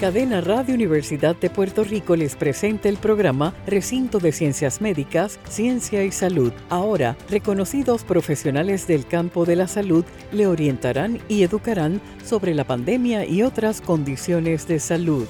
Cadena Radio Universidad de Puerto Rico les presenta el programa Recinto de Ciencias Médicas, Ciencia y Salud. Ahora, reconocidos profesionales del campo de la salud le orientarán y educarán sobre la pandemia y otras condiciones de salud.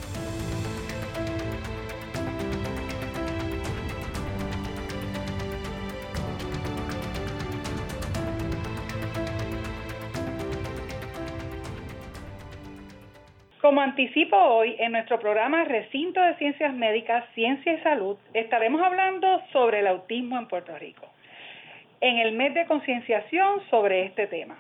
Como anticipo hoy, en nuestro programa Recinto de Ciencias Médicas, Ciencia y Salud, estaremos hablando sobre el autismo en Puerto Rico, en el mes de concienciación sobre este tema.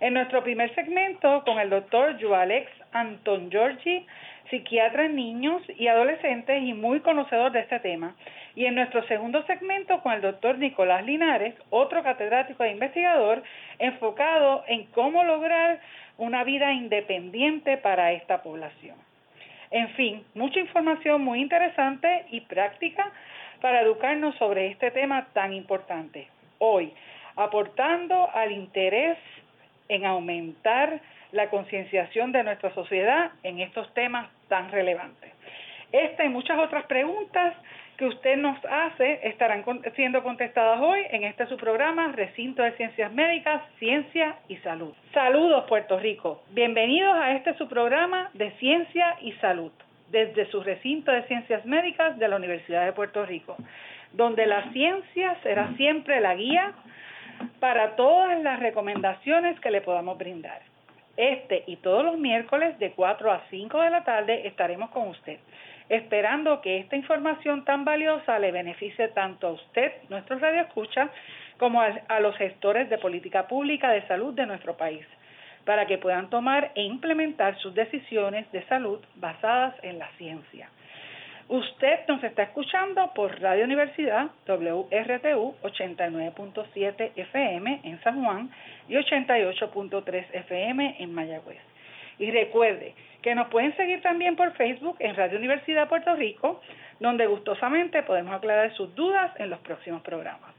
En nuestro primer segmento, con el doctor Joalex Anton Giorgi, psiquiatra en niños y adolescentes y muy conocedor de este tema. Y en nuestro segundo segmento, con el doctor Nicolás Linares, otro catedrático e investigador, enfocado en cómo lograr una vida independiente para esta población. En fin, mucha información muy interesante y práctica para educarnos sobre este tema tan importante. Hoy, aportando al interés en aumentar la concienciación de nuestra sociedad en estos temas tan relevantes. Esta y muchas otras preguntas que usted nos hace estarán siendo contestadas hoy en este su programa Recinto de Ciencias Médicas, Ciencia y Salud. Saludos Puerto Rico, bienvenidos a este su programa de Ciencia y Salud desde su recinto de Ciencias Médicas de la Universidad de Puerto Rico, donde la ciencia será siempre la guía para todas las recomendaciones que le podamos brindar. Este y todos los miércoles de 4 a 5 de la tarde estaremos con usted esperando que esta información tan valiosa le beneficie tanto a usted, nuestro radio escucha, como a, los gestores de política pública de salud de nuestro país, para que puedan tomar e implementar sus decisiones de salud basadas en la ciencia. Usted nos está escuchando por Radio Universidad WRTU 89.7 FM en San Juan y 88.3 FM en Mayagüez. Y recuerde que nos pueden seguir también por Facebook en Radio Universidad Puerto Rico, donde gustosamente podemos aclarar sus dudas en los próximos programas.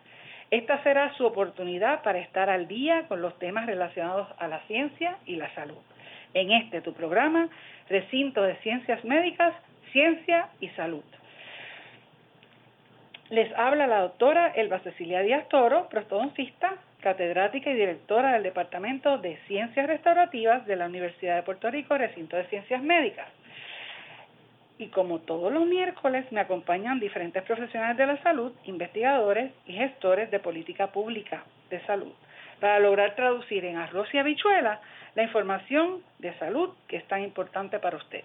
Esta será su oportunidad para estar al día con los temas relacionados a la ciencia y la salud. En este tu programa, Recinto de Ciencias Médicas, Ciencia y Salud. Les habla la doctora Elba Cecilia Díaz Toro, prostodoncista, catedrática y directora del Departamento de Ciencias Restaurativas de la Universidad de Puerto Rico, recinto de Ciencias Médicas. Y como todos los miércoles me acompañan diferentes profesionales de la salud, investigadores y gestores de política pública de salud, para lograr traducir en arroz y habichuela la información de salud que es tan importante para usted.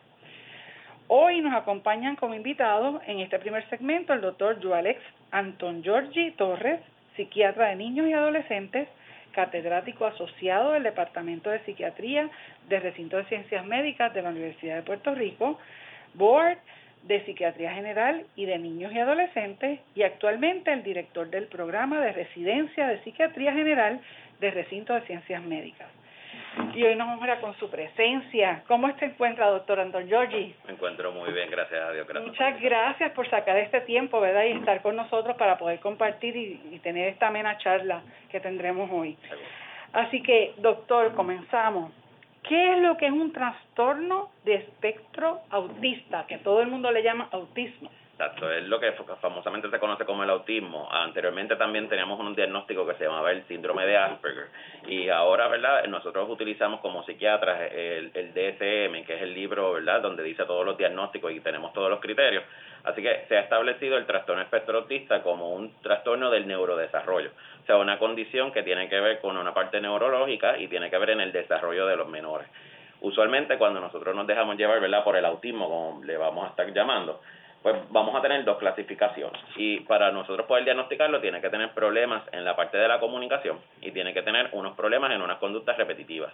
Hoy nos acompañan como invitados en este primer segmento el doctor Joalex Anton Giorgi Torres, psiquiatra de niños y adolescentes, catedrático asociado del Departamento de Psiquiatría del Recinto de Ciencias Médicas de la Universidad de Puerto Rico, Board de Psiquiatría General y de Niños y Adolescentes y actualmente el director del programa de residencia de Psiquiatría General del Recinto de Ciencias Médicas y hoy nos honra con su presencia. ¿Cómo se encuentra, doctor Anton Giorgi? Me encuentro muy bien, gracias a Dios. Muchas gracias por sacar este tiempo, ¿verdad? Y estar con nosotros para poder compartir y, tener esta amena charla que tendremos hoy. Así que, doctor, comenzamos. ¿Qué es lo que es un trastorno de espectro autista, que todo el mundo le llama autismo? Exacto, es lo que famosamente se conoce como el autismo. Anteriormente también teníamos un diagnóstico que se llamaba el síndrome de Asperger. Y ahora, ¿verdad? Nosotros utilizamos como psiquiatras el, el DSM, que es el libro, ¿verdad? Donde dice todos los diagnósticos y tenemos todos los criterios. Así que se ha establecido el trastorno espectro autista como un trastorno del neurodesarrollo. O sea, una condición que tiene que ver con una parte neurológica y tiene que ver en el desarrollo de los menores. Usualmente cuando nosotros nos dejamos llevar, ¿verdad? Por el autismo, como le vamos a estar llamando, pues vamos a tener dos clasificaciones. Y para nosotros poder diagnosticarlo, tiene que tener problemas en la parte de la comunicación y tiene que tener unos problemas en unas conductas repetitivas.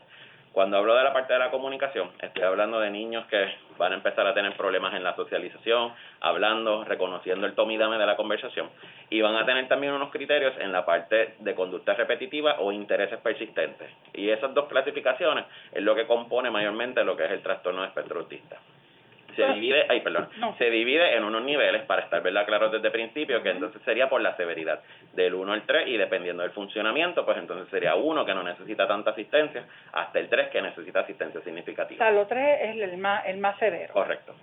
Cuando hablo de la parte de la comunicación, estoy hablando de niños que van a empezar a tener problemas en la socialización, hablando, reconociendo el tomidame de la conversación, y van a tener también unos criterios en la parte de conducta repetitiva o intereses persistentes. Y esas dos clasificaciones es lo que compone mayormente lo que es el trastorno de espectro autista se divide, ay, perdón, se divide en unos niveles para estar ¿verdad? claro desde el principio, que entonces sería por la severidad, del 1 al 3 y dependiendo del funcionamiento, pues entonces sería 1 que no necesita tanta asistencia, hasta el 3 que necesita asistencia significativa. O sea, lo 3 es el más, el más severo. Correcto.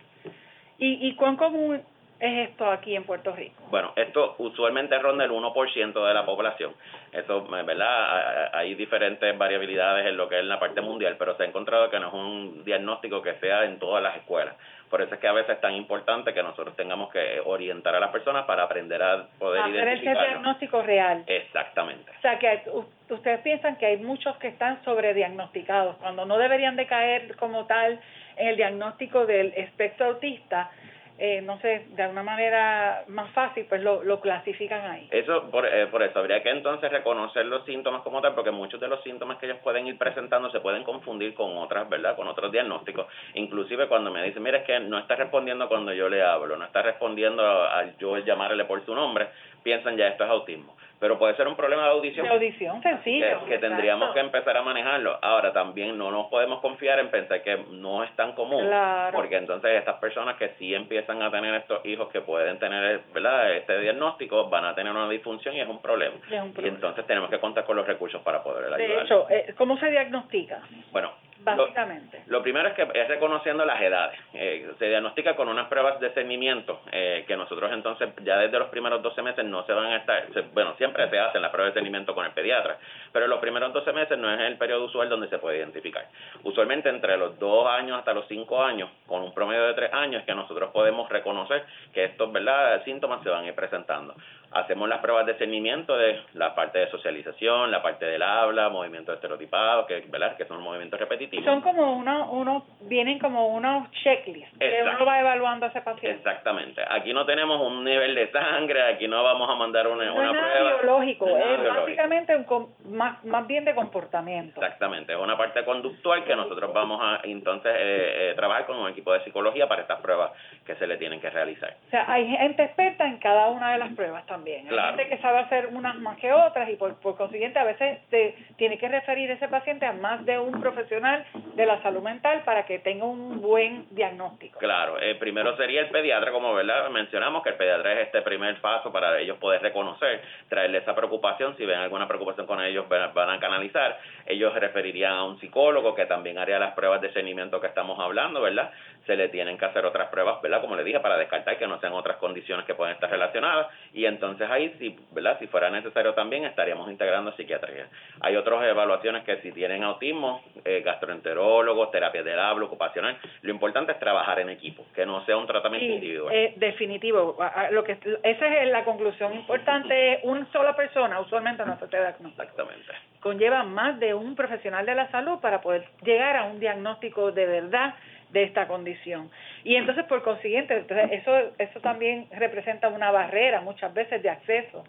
¿Y, ¿Y cuán común es esto aquí en Puerto Rico? Bueno, esto usualmente ronda el 1% de la población. Eso, ¿verdad? Hay diferentes variabilidades en lo que es la parte mundial, pero se ha encontrado que no es un diagnóstico que sea en todas las escuelas. Por eso es que a veces es tan importante que nosotros tengamos que orientar a las personas para aprender a poder Hacer identificar. ese diagnóstico real. Exactamente. O sea, que ustedes piensan que hay muchos que están sobrediagnosticados, cuando no deberían de caer como tal en el diagnóstico del espectro autista, eh, no sé, de alguna manera más fácil, pues lo, lo clasifican ahí. Eso, por, eh, por eso, habría que entonces reconocer los síntomas como tal, porque muchos de los síntomas que ellos pueden ir presentando se pueden confundir con otras, ¿verdad? Con otros diagnósticos. Inclusive cuando me dicen, mira, es que no está respondiendo cuando yo le hablo, no está respondiendo al yo llamarle por su nombre, piensan ya esto es autismo pero puede ser un problema de audición. De audición, sencillo. Que, tendríamos que empezar a manejarlo. Ahora, también no nos podemos confiar en pensar que no es tan común, porque entonces estas personas que sí empiezan a tener estos hijos que pueden tener ¿verdad? este diagnóstico van a tener una disfunción y es un problema. Y entonces tenemos que contar con los recursos para poder ayudar. De hecho, eh, ¿cómo se diagnostica? Bueno, básicamente. Lo, primero es que es reconociendo las edades. Eh, se diagnostica con unas pruebas de cernimiento eh, que nosotros entonces ya desde los primeros 12 meses no se van a estar, bueno, siempre se hacen las pruebas de cernimiento con el pediatra, pero los primeros 12 meses no es el periodo usual donde se puede identificar. Usualmente entre los 2 años hasta los 5 años, con un promedio de 3 años, que nosotros podemos reconocer que estos ¿verdad? síntomas se van a ir presentando hacemos las pruebas de cernimiento de la parte de socialización, la parte del habla, movimientos estereotipados, que, ¿verdad? que son movimientos repetitivos. Son como uno, uno vienen como unos checklists que uno va evaluando a ese paciente. Exactamente. Aquí no tenemos un nivel de sangre, aquí no vamos a mandar una, no una es nada prueba. biológico, es básicamente un, más, más bien de comportamiento. Exactamente, es una parte conductual que nosotros vamos a entonces eh, eh, trabajar con un equipo de psicología para estas pruebas que se le tienen que realizar. O sea, hay gente experta en cada una de las pruebas también. Hay gente que sabe hacer unas más que otras y por, por consiguiente a veces se tiene que referir ese paciente a más de un profesional de la salud mental para que tenga un buen diagnóstico. Claro, eh, primero sería el pediatra, como ¿verdad? mencionamos, que el pediatra es este primer paso para ellos poder reconocer, traerle esa preocupación, si ven alguna preocupación con ellos van a canalizar, ellos referirían a un psicólogo que también haría las pruebas de seguimiento que estamos hablando, ¿verdad? Se le tienen que hacer otras pruebas, ¿verdad? Como le dije, para descartar que no sean otras condiciones que pueden estar relacionadas y entonces ahí, si, ¿verdad? si fuera necesario también, estaríamos integrando psiquiatría. Hay otras evaluaciones que si tienen autismo, eh, gastroenterólogos, terapia del habla, ocupacional, lo importante es trabajar en equipo, que no sea un tratamiento individual. Eh, definitivo. Lo que, esa es la conclusión importante. Una sola persona usualmente no se te diagnostica. Exactamente. Conlleva más de un profesional de la salud para poder llegar a un diagnóstico de verdad de esta condición. Y entonces, por consiguiente, entonces eso, eso también representa una barrera muchas veces de acceso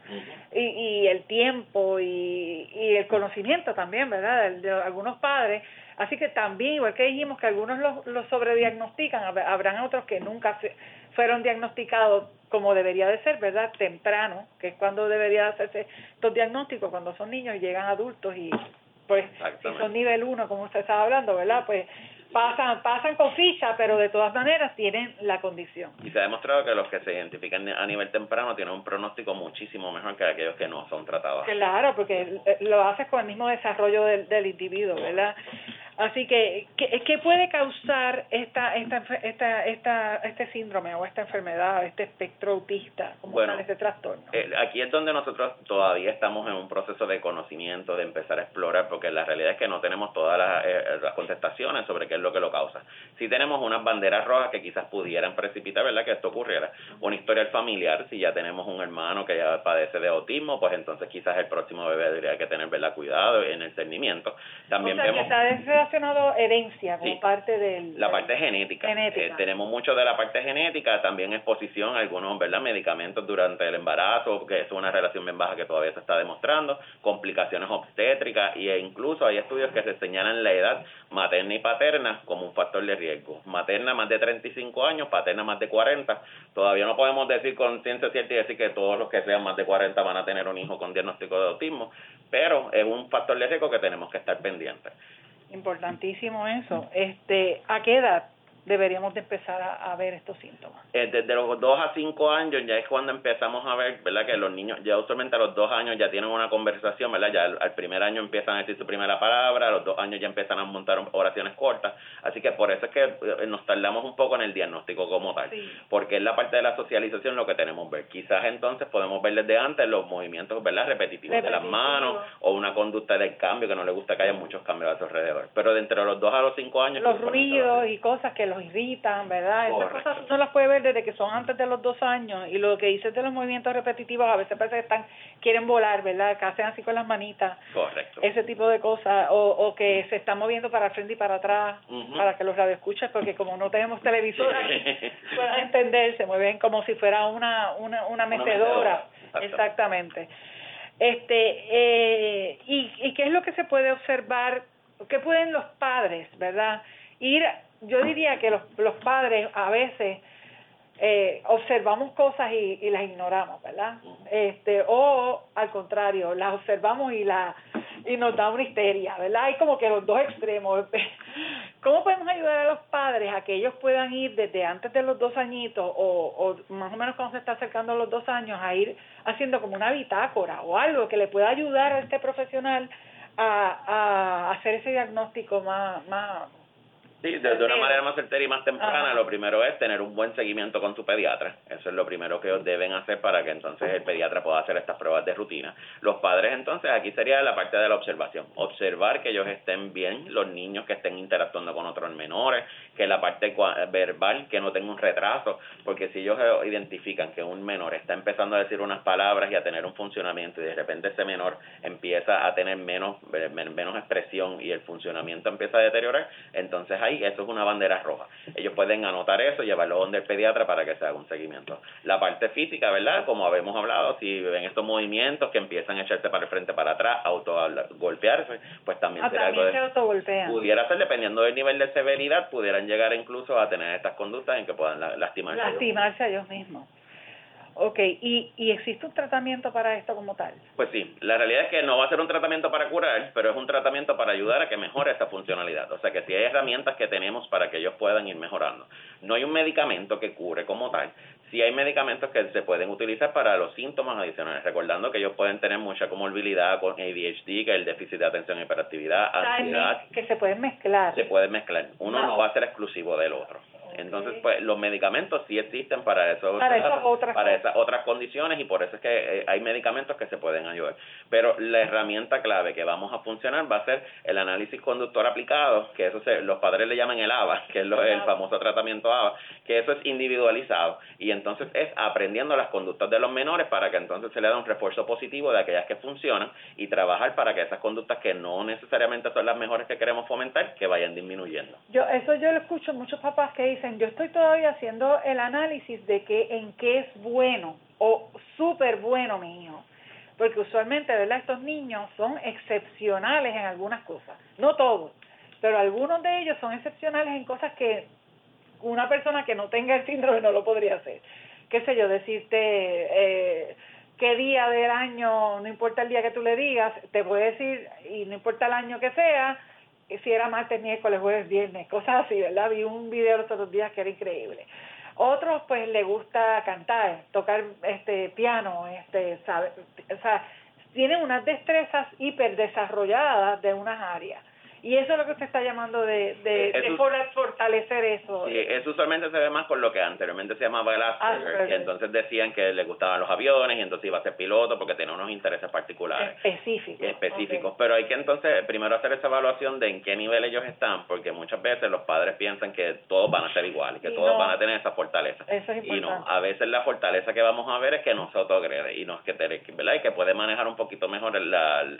y, y el tiempo y, y el conocimiento también, ¿verdad?, de, algunos padres. Así que también, igual que dijimos que algunos los, los sobrediagnostican, habrán otros que nunca fueron diagnosticados como debería de ser, ¿verdad?, temprano, que es cuando debería hacerse estos diagnósticos, cuando son niños y llegan adultos y pues si son nivel 1, como usted estaba hablando, ¿verdad?, pues pasan, pasan con ficha, pero de todas maneras tienen la condición. Y se ha demostrado que los que se identifican a nivel temprano tienen un pronóstico muchísimo mejor que aquellos que no son tratados. Claro, porque lo haces con el mismo desarrollo del, del individuo, ¿verdad? Así que, ¿qué, ¿qué, puede causar esta, esta, esta, esta, este síndrome o esta enfermedad, este espectro autista, como bueno, este trastorno? Eh, aquí es donde nosotros todavía estamos en un proceso de conocimiento, de empezar a explorar, porque la realidad es que no tenemos todas las, eh, las contestaciones sobre qué es lo que lo causa. Si tenemos unas banderas rojas que quizás pudieran precipitar, ¿verdad?, que esto ocurriera. Una historia familiar, si ya tenemos un hermano que ya padece de autismo, pues entonces quizás el próximo bebé debería que tener, ¿verdad?, cuidado en el cernimiento. También o sea, vemos... Que relacionado herencia como parte del... La parte genética. genética. Eh, tenemos mucho de la parte genética, también exposición a algunos ¿verdad? medicamentos durante el embarazo, que es una relación bien baja que todavía se está demostrando, complicaciones obstétricas e incluso hay estudios que se señalan la edad materna y paterna como un factor de riesgo. Materna más de 35 años, paterna más de 40. Todavía no podemos decir con ciencia cierta y decir que todos los que sean más de 40 van a tener un hijo con diagnóstico de autismo, pero es un factor de riesgo que tenemos que estar pendientes. Importantísimo eso. Este, ¿A qué edad deberíamos de empezar a, ver estos síntomas? Eh, desde los 2 a 5 años ya es cuando empezamos a ver, ¿verdad? Que los niños ya usualmente a los 2 años ya tienen una conversación, ¿verdad? Ya al, primer año empiezan a decir su primera palabra, a los 2 años ya empiezan a montar oraciones cortas, así que por eso es que eh, nos tardamos un poco en el diagnóstico como tal, porque es la parte de la socialización lo que tenemos que ver. Quizás entonces podemos ver desde antes los movimientos, ¿verdad? Repetitivos de las manos o una conducta del cambio que no le gusta que haya muchos cambios a su alrededor, pero de entre los 2 a los 5 años... Los ruidos y cosas que los irritan, ¿verdad? Esas cosas no las puede ver desde que son antes de los dos años y lo que dices de los movimientos repetitivos a veces parece que están, quieren volar, ¿verdad? Que hacen así con las manitas. Correcto. Ese tipo de cosas o, o que se están moviendo para frente y para atrás para que los radioescuchas, porque como no tenemos televisor puedan entender, se mueven como si fuera una, una, una mecedora. Exactamente. Este, eh, y, ¿Y qué es lo que se puede observar? ¿Qué pueden los padres, verdad? Ir yo diría que los, los padres a veces eh, observamos cosas y, y, las ignoramos, ¿verdad? Este, o al contrario, las observamos y la y nos da una histeria, ¿verdad? Hay como que los dos extremos. ¿Cómo podemos ayudar a los padres a que ellos puedan ir desde antes de los dos añitos o, o más o menos cuando se está acercando a los dos años a ir haciendo como una bitácora o algo que le pueda ayudar a este profesional a, a hacer ese diagnóstico más, más, Sí, de, una manera más certera y más temprana, lo primero es tener un buen seguimiento con tu pediatra. Eso es lo primero que ellos deben hacer para que entonces el pediatra pueda hacer estas pruebas de rutina. Los padres entonces, aquí sería la parte de la observación. Observar que ellos estén bien, los niños que estén interactuando con otros menores, que la parte verbal, que no tenga un retraso, porque si ellos identifican que un menor está empezando a decir unas palabras y a tener un funcionamiento y de repente ese menor empieza a tener menos, menos expresión y el funcionamiento empieza a deteriorar, entonces hay eso es una bandera roja. Ellos pueden anotar eso, llevarlo donde el pediatra para que se haga un seguimiento. La parte física, ¿verdad? Como habíamos hablado, si ven estos movimientos que empiezan a echarse para el frente, para atrás, auto golpearse, pues también ah, será algo de, Pudiera ser, dependiendo del nivel de severidad, pudieran llegar incluso a tener estas conductas en que puedan lastimarse. Lastimarse a ellos mismos. Ok, ¿Y, ¿y existe un tratamiento para esto como tal? Pues sí, la realidad es que no va a ser un tratamiento para curar, pero es un tratamiento para ayudar a que mejore esta funcionalidad. O sea que sí hay herramientas que tenemos para que ellos puedan ir mejorando. No hay un medicamento que cure como tal, sí hay medicamentos que se pueden utilizar para los síntomas adicionales, recordando que ellos pueden tener mucha comorbilidad con ADHD, que es el déficit de atención y hiperactividad, ansiedad. Que se pueden mezclar. Se pueden mezclar. Uno no va a ser exclusivo del otro. Entonces, pues los medicamentos sí existen para eso, para, esas otras, para esas otras condiciones y por eso es que eh, hay medicamentos que se pueden ayudar. Pero la herramienta clave que vamos a funcionar va a ser el análisis conductor aplicado, que eso se, los padres le llaman el ABA, que es el famoso tratamiento ABA, que eso es individualizado. Y entonces es aprendiendo las conductas de los menores para que entonces se le da un refuerzo positivo de aquellas que funcionan y trabajar para que esas conductas que no necesariamente son las mejores que queremos fomentar, que vayan disminuyendo. Yo eso yo lo escucho muchos papás que dicen yo estoy todavía haciendo el análisis de que en qué es bueno o súper bueno mi hijo. Porque usualmente, ¿verdad? Estos niños son excepcionales en algunas cosas. No todos, pero algunos de ellos son excepcionales en cosas que una persona que no tenga el síndrome no lo podría hacer. Qué sé yo, decirte eh, qué día del año, no importa el día que tú le digas, te puede decir, y no importa el año que sea, si era martes, miércoles, jueves, viernes, cosas así, ¿verdad? Vi un video los otros días que era increíble. Otros pues le gusta cantar, tocar este piano, este, sabe, o sea, tienen unas destrezas hiper desarrolladas de unas áreas. Y eso es lo que usted está llamando de, de, de fortalecer eso. Sí, eso usualmente se ve más con lo que anteriormente se llamaba el Asperger, entonces decían que le gustaban los aviones y entonces iba a ser piloto porque tenía unos intereses particulares. Específicos. Específicos. Pero hay que entonces primero hacer esa evaluación de en qué nivel ellos están, porque muchas veces los padres piensan que todos van a ser iguales, que todos van a tener esa fortaleza. Eso es y no, a veces la fortaleza que vamos a ver es que no se autoagrede y, no es que, ¿verdad? y que puede manejar un poquito mejor el,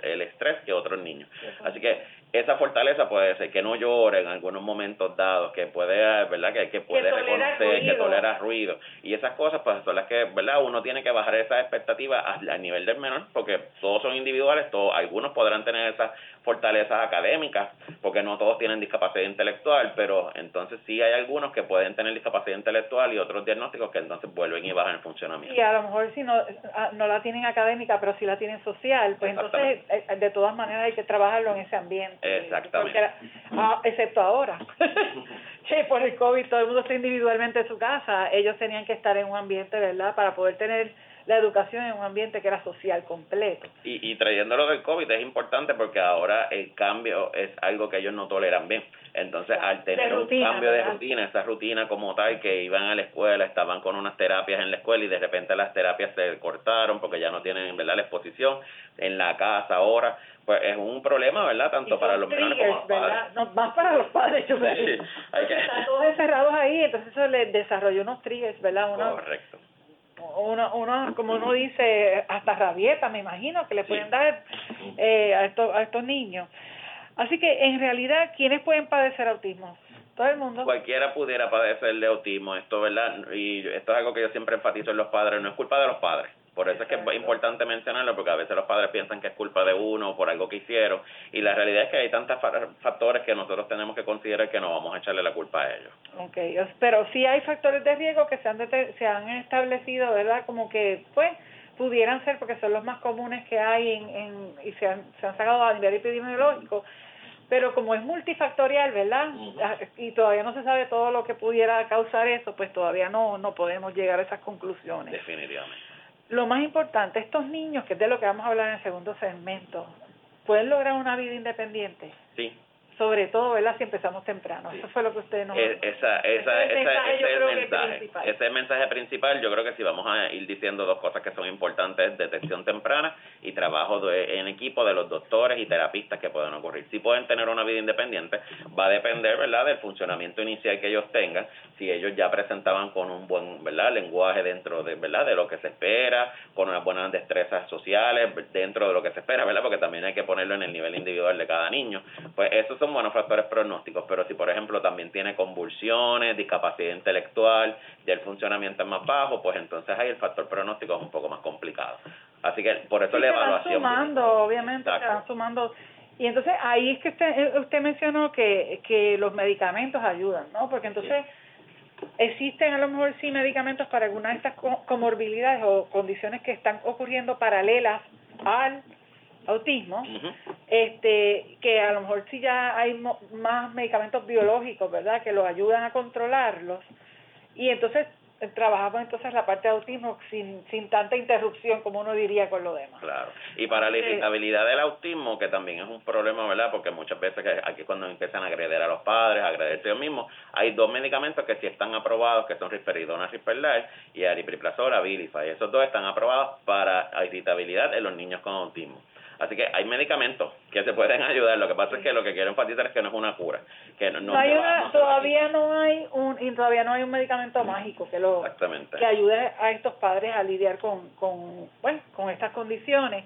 el estrés que otros niños. Así que esa fortaleza fortaleza puede ser que no llore en algunos momentos dados, que puede, ¿verdad? Que, que puede reconocer, que tolera ruido. Y esas cosas, pues son las que, ¿verdad? Uno tiene que bajar esas expectativas a, nivel del menor, porque todos son individuales, todos, algunos podrán tener esas fortalezas académicas, porque no todos tienen discapacidad intelectual, pero entonces sí hay algunos que pueden tener discapacidad intelectual y otros diagnósticos que entonces vuelven y bajan el funcionamiento. Y a lo mejor si no, ah, no la tienen académica, pero sí la tienen social, pues entonces eh, de todas maneras hay que trabajarlo en ese ambiente. Exactamente. Ah, excepto ahora. che, por el COVID todo el mundo está individualmente en su casa, ellos tenían que estar en un ambiente, ¿verdad?, para poder tener la educación en un ambiente que era social completo. Y, y trayéndolo del COVID es importante porque ahora el cambio es algo que ellos no toleran bien. Entonces, al tener un cambio de rutina, esa rutina como tal, que iban a la escuela, estaban con unas terapias en la escuela y de repente las terapias se cortaron porque ya no tienen ¿verdad? la exposición en la casa ahora, pues es un problema, ¿verdad? Tanto para los menores como los padres. No, más para los padres, yo sí, Están todos encerrados ahí, entonces eso les desarrolló unos triggers, ¿verdad? Correcto uno, uno, como uno dice, hasta rabieta, me imagino, que le pueden dar eh, a, estos, a estos niños. Así que en realidad, ¿quiénes pueden padecer autismo? Todo el mundo. Cualquiera pudiera padecer de autismo, esto, ¿verdad? Y esto es algo que yo siempre enfatizo en los padres, no es culpa de los padres por eso es que es importante mencionarlo, porque a veces los padres piensan que es culpa de uno por algo que hicieron, y la realidad es que hay tantos factores que nosotros tenemos que considerar que no vamos a echarle la culpa a ellos. Ok, pero sí hay factores de riesgo que se han, se han establecido, ¿verdad? Como que, pues, pudieran ser, porque son los más comunes que hay en, en y se han, se han sacado a nivel epidemiológico, pero como es multifactorial, ¿verdad? Ah, y todavía no se sabe todo lo que pudiera causar eso, pues todavía no, no podemos llegar a esas conclusiones. Definitivamente. Lo más importante, estos niños, que es de lo que vamos a hablar en el segundo segmento, ¿pueden lograr una vida independiente? Sí sobre todo, ¿verdad? Si empezamos temprano. Eso fue lo que ustedes nos... E, esa, esa, ese, ese, es el mensaje. ese es el mensaje principal. Yo creo que si vamos a ir diciendo dos cosas que son importantes, detección temprana y trabajo de, en equipo de los doctores y terapistas que pueden ocurrir. Si pueden tener una vida independiente, va a depender, ¿verdad?, del funcionamiento inicial que ellos tengan. Si ellos ya presentaban con un buen, ¿verdad?, lenguaje dentro de, ¿verdad?, de lo que se espera, con unas buenas destrezas sociales dentro de lo que se espera, ¿verdad?, porque también hay que ponerlo en el nivel individual de cada niño. Pues esos son buenos factores pronósticos, pero si por ejemplo también tiene convulsiones, discapacidad intelectual y el funcionamiento es más bajo, pues entonces ahí el factor pronóstico es un poco más complicado. Así que por eso la evaluación. Se sumando, obviamente, se van sumando. Y entonces ahí es que usted, usted mencionó que, que los medicamentos ayudan, ¿no? Porque entonces existen a lo mejor sí medicamentos para algunas de estas comorbilidades o condiciones que están ocurriendo paralelas al autismo, este, que a lo mejor sí ya hay más medicamentos biológicos, ¿verdad?, que los ayudan a controlarlos. Y entonces eh, trabajamos entonces la parte de autismo sin, sin tanta interrupción como uno diría con lo demás. Claro. Y para la irritabilidad del autismo, que también es un problema, ¿verdad? Porque muchas veces que aquí cuando empiezan a agredir a los padres, a agredirse ellos mismos, hay dos medicamentos que sí están aprobados, que son risperidona, risperidona y aripiprazol, abilify. Esos dos están aprobados para irritabilidad en los niños con autismo. Así que hay medicamentos que se pueden ayudar. Lo que pasa es que lo que quiero enfatizar es que no es una cura. Que no, hay todavía no hay un y todavía no hay un medicamento mágico que lo que ayude a estos padres a lidiar con con bueno, con estas condiciones.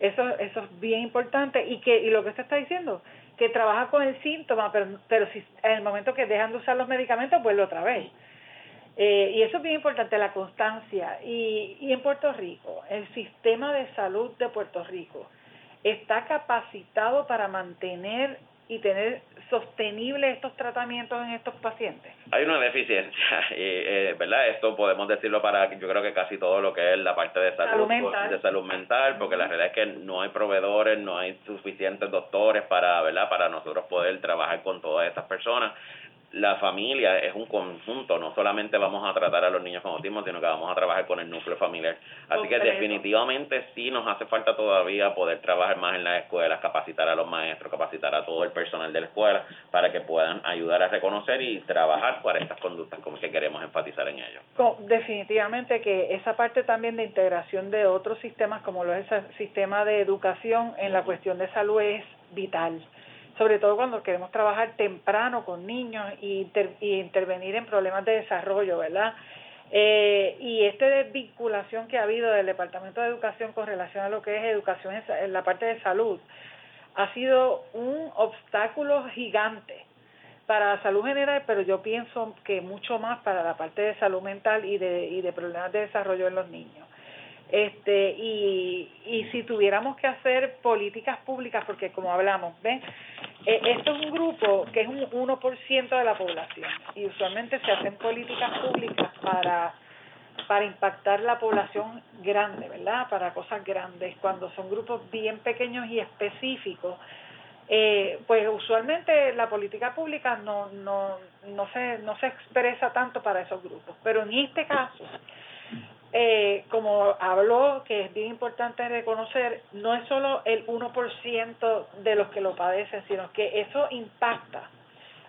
Eso eso es bien importante y que y lo que se está diciendo que trabaja con el síntoma, pero pero si en el momento que dejan de usar los medicamentos vuelve otra vez. Eh, y eso es bien importante, la constancia. Y, y en Puerto Rico, el sistema de salud de Puerto Rico, está capacitado para mantener y tener sostenible estos tratamientos en estos pacientes? Hay una deficiencia, eh, ¿verdad? Esto podemos decirlo para, yo creo que casi todo lo que es la parte de salud, mental. de salud mental, porque la realidad es que no hay proveedores, no hay suficientes doctores para, ¿verdad? Para nosotros poder trabajar con todas estas personas la familia es un conjunto, no solamente vamos a tratar a los niños con autismo, sino que vamos a trabajar con el núcleo familiar. Así que definitivamente sí nos hace falta todavía poder trabajar más en las escuelas, capacitar a los maestros, capacitar a todo el personal de la escuela para que puedan ayudar a reconocer y trabajar para estas conductas como que queremos enfatizar en ello. Definitivamente que esa parte también de integración de otros sistemas como lo es el sistema de educación en la cuestión de salud es vital sobre todo cuando queremos trabajar temprano con niños y, intervenir en problemas de desarrollo, ¿verdad? Eh, y esta desvinculación que ha habido del Departamento de Educación con relación a lo que es educación en la parte de salud ha sido un obstáculo gigante para la salud general, pero yo pienso que mucho más para la parte de salud mental y de, y de problemas de desarrollo en los niños. Este, y, y si tuviéramos que hacer políticas públicas, porque como hablamos, ¿ven? Eh, esto es un grupo que es un 1% de la población y usualmente se hacen políticas públicas para para impactar la población grande, ¿verdad? Para cosas grandes. Cuando son grupos bien pequeños y específicos, eh, pues usualmente la política pública no, no, no, se, no se expresa tanto para esos grupos. Pero en este caso, eh, como habló, que es bien importante reconocer, no es solo el 1% de los que lo padecen, sino que eso impacta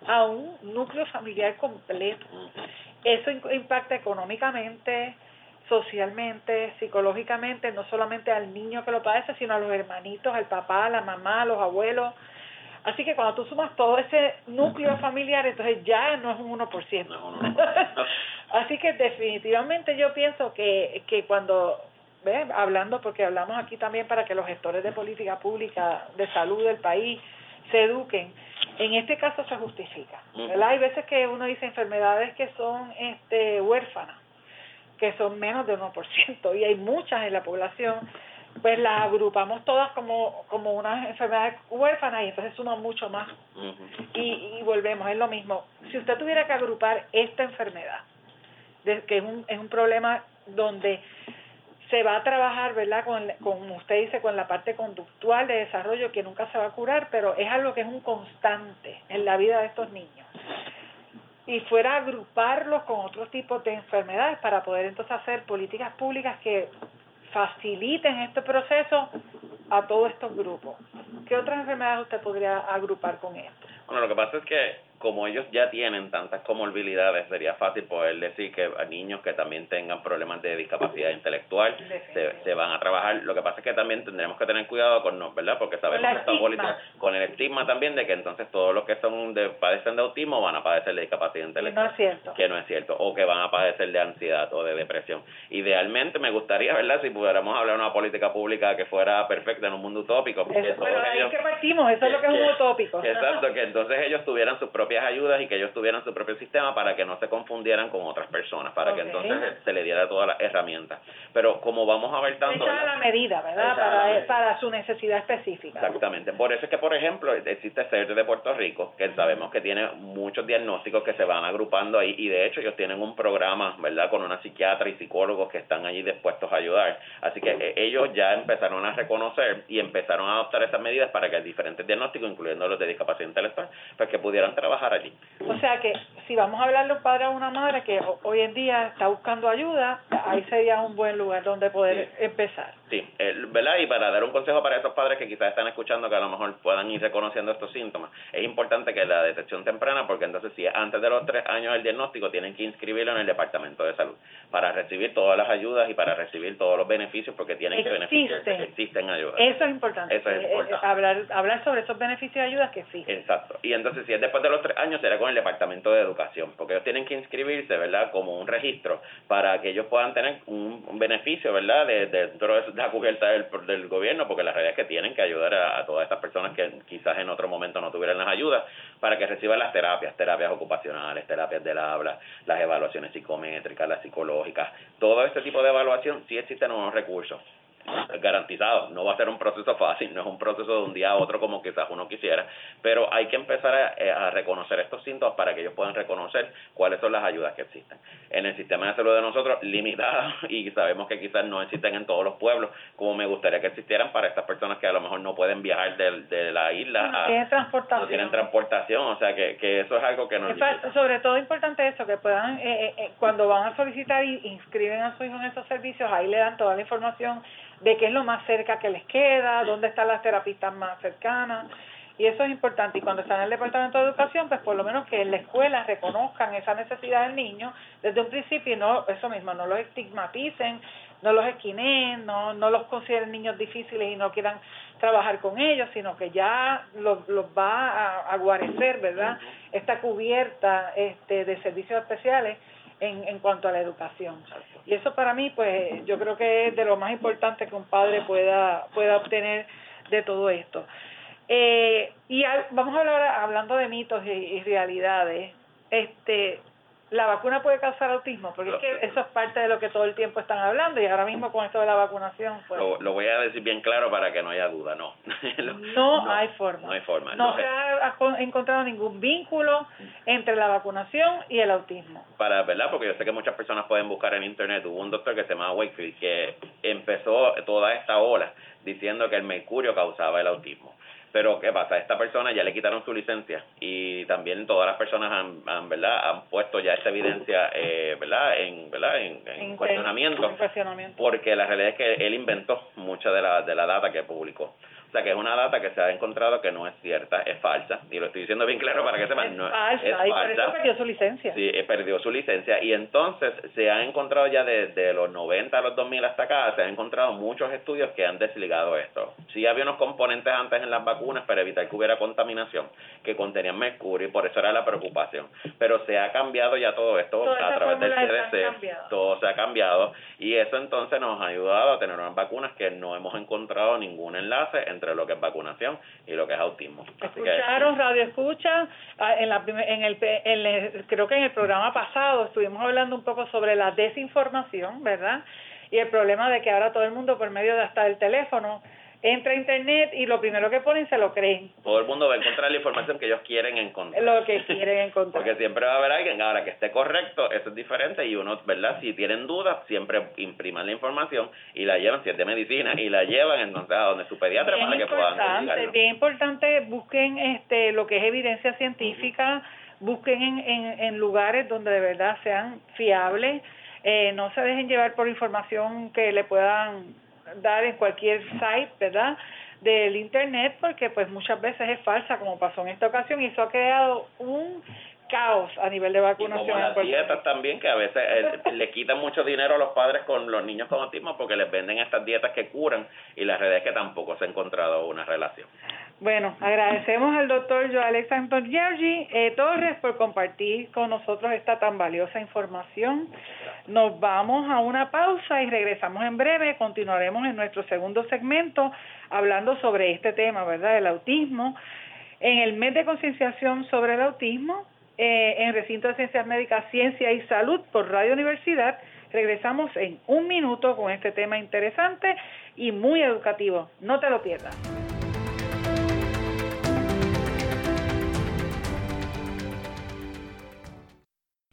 a un núcleo familiar completo. Eso impacta económicamente, socialmente, psicológicamente, no solamente al niño que lo padece, sino a los hermanitos, al papá, a la mamá, a los abuelos. Así que cuando tú sumas todo ese núcleo familiar, entonces ya no es un 1%. Así que definitivamente yo pienso que, que cuando, ¿ve? hablando, porque hablamos aquí también para que los gestores de política pública, de salud del país, se eduquen, en este caso se justifica. ¿verdad? Hay veces que uno dice enfermedades que son este, huérfanas, que son menos de 1%, y hay muchas en la población, pues las agrupamos todas como, como unas enfermedades huérfanas y entonces suman mucho más. y, y volvemos, es lo mismo. Si usted tuviera que agrupar esta enfermedad, de, que es un, es un problema donde se va a trabajar, ¿verdad? Con, como usted dice, con la parte conductual de desarrollo que nunca se va a curar, pero es algo que es un constante en la vida de estos niños. Y fuera agruparlos con otros tipos de enfermedades para poder entonces hacer políticas públicas que faciliten este proceso a todos estos grupos. ¿Qué otras enfermedades usted podría agrupar con esto? Bueno, lo que pasa es que como ellos ya tienen tantas comorbilidades, sería fácil poder decir que a niños que también tengan problemas de discapacidad intelectual se, se, van a trabajar. Lo que pasa es que también tendremos que tener cuidado con, ¿verdad? Porque sabemos que política, con el estigma también de que entonces todos los que son de padecen de autismo van a padecer de discapacidad intelectual. no es cierto. Que no es cierto. O que van a padecer de ansiedad o de depresión. Idealmente me gustaría, ¿verdad? Si pudiéramos hablar de una política pública que fuera perfecta en un mundo utópico. Eso, pero ahí que partimos, eso es lo que es un utópico. Exacto, que entonces ellos tuvieran sus propias ayudas y que ellos tuvieran su propio sistema para que no se confundieran con otras personas, para que entonces se le diera todas las herramientas. Pero como vamos a ver tanto... Esa la medida, ¿verdad? Para, para su necesidad específica. Exactamente. Por eso es que, por ejemplo, existe CERT de Puerto Rico, que sabemos que tiene muchos diagnósticos que se van agrupando ahí y de hecho ellos tienen un programa, ¿verdad? Con una psiquiatra y psicólogos que están allí dispuestos a ayudar. Así que eh, ellos ya empezaron a reconocer y empezaron a adoptar esas medidas para que diferentes diagnósticos, incluyendo los de discapacidad intelectual, pues que pudieran trabajar allí. O sea que si vamos a hablarle a un padre o una madre que hoy en día está buscando ayuda, ahí sería un buen lugar donde poder empezar. Sí, ¿verdad? Y para dar un consejo para esos padres que quizás están escuchando que a lo mejor puedan ir reconociendo estos síntomas, es importante que la detección temprana, porque entonces si antes de los tres años del diagnóstico, tienen que inscribirlo en el Departamento de Salud para recibir todas las ayudas y para recibir todos los beneficios, porque tienen que beneficiarse. Existen ayudas. Eso es importante. Eso es eh, eh, importante. hablar, hablar sobre esos beneficios y ayudas que existen. Exacto. Y entonces si es después de los tres años, será con el Departamento de Educación, porque ellos tienen que inscribirse, ¿verdad? Como un registro para que ellos puedan tener un, beneficio, ¿verdad? De, dentro de la cubierta del, del gobierno, porque la realidad es que tienen que ayudar a, todas estas personas que quizás en otro momento no tuvieran las ayudas para que reciban las terapias, terapias ocupacionales, terapias del habla, las evaluaciones psicométricas, las psicológicas, todo este tipo de evaluación sí existen unos recursos garantizado. No va a ser un proceso fácil, no es un proceso de un día a otro como quizás uno quisiera, pero hay que empezar a, eh, a, reconocer estos síntomas para que ellos puedan reconocer cuáles son las ayudas que existen. En el sistema de salud de nosotros, limitadas, y sabemos que quizás no existen en todos los pueblos, como me gustaría que existieran para estas personas que a lo mejor no pueden viajar de, de la isla. No tienen transportación. No tienen transportación, o sea que, que eso es algo que nos... Sobre todo importante eso, que puedan, eh, eh, eh, cuando van a solicitar y inscriben a su hijo en esos servicios, ahí le dan toda la información de qué es lo más cerca que les queda, dónde están las terapistas más cercanas. Y eso es importante. Y cuando están en el Departamento de Educación, pues por lo menos que en la escuela reconozcan esa necesidad del niño desde un principio y no, eso mismo, no los estigmaticen, no los esquinen, no, no los consideren niños difíciles y no quieran trabajar con ellos, sino que ya los, los va a, a guarecer, ¿verdad? Esta cubierta este, de servicios especiales en, en cuanto a la educación. Y eso para mí, pues yo creo que es de lo más importante que un padre pueda, pueda obtener de todo esto. Eh, y vamos a hablar hablando de mitos y, realidades. Este, la vacuna puede causar autismo, porque es que eso es parte de lo que todo el tiempo están hablando y ahora mismo con esto de la vacunación. Pues, lo, voy a decir bien claro para que no haya duda, no. no, hay forma. No hay forma. No, se ha encontrado ningún vínculo entre la vacunación y el autismo. Para, ¿verdad? Porque yo sé que muchas personas pueden buscar en internet. Hubo un doctor que se llama Wakefield que empezó toda esta ola diciendo que el mercurio causaba el autismo. Pero ¿qué pasa? Esta persona ya le quitaron su licencia y también todas las personas han, ¿verdad? han puesto ya esta evidencia eh, ¿verdad? En, ¿verdad? En, cuestionamiento, porque la realidad es que él inventó mucha de la, de la data que publicó sea que es una data que se ha encontrado que no es cierta, es falsa. Y lo estoy diciendo bien claro para que sepan, es no falsa, es falsa. perdió su licencia. Sí, eh, perdió su licencia. Y entonces se ha encontrado ya desde los 90 a los 2000 hasta acá, se han encontrado muchos estudios que han desligado esto. Sí había unos componentes antes en las vacunas para evitar que hubiera contaminación, que contenían mercurio y por eso era la preocupación. Pero se ha cambiado ya todo esto a través del CDC, todo se ha cambiado y eso entonces nos ha ayudado a tener unas vacunas que no hemos encontrado ningún enlace entre lo que es vacunación y lo que es autismo. Escucharon, radio escucha, ah, en, la, en, el, creo que en el programa pasado estuvimos hablando un poco sobre la desinformación, ¿verdad? Y el problema de que ahora todo el mundo por medio de hasta el teléfono entra a internet y lo primero que ponen se lo creen. Todo el mundo va a encontrar la información que ellos quieren encontrar. Lo que quieren encontrar. Porque siempre va a haber alguien ahora que esté correcto, eso es diferente y uno, ¿verdad? Si tienen dudas, siempre impriman la información y la llevan, si es de medicina, y la llevan entonces a donde su pediatra para que puedan Es Bien importante, busquen este lo que es evidencia científica, busquen en, en, en lugares donde de verdad sean fiables, eh, no se dejen llevar por información que le puedan dar en cualquier site, ¿verdad? del internet porque pues muchas veces es falsa como pasó en esta ocasión y eso ha creado un caos a nivel de vacunación. Y como las dietas también, que a veces eh, le quitan mucho dinero a los padres con los niños con autismo porque les venden estas dietas que curan y la realidad es que tampoco se ha encontrado una relación. Bueno, agradecemos al doctor Joel Anton Georgi eh, Torres por compartir con nosotros esta tan valiosa información. Nos vamos a una pausa y regresamos en breve. Continuaremos en nuestro segundo segmento hablando sobre este tema, ¿verdad? El autismo. En el mes de concienciación sobre el autismo, eh, en Recinto de Ciencias Médicas, Ciencia y Salud por Radio Universidad, regresamos en un minuto con este tema interesante y muy educativo. No te lo pierdas.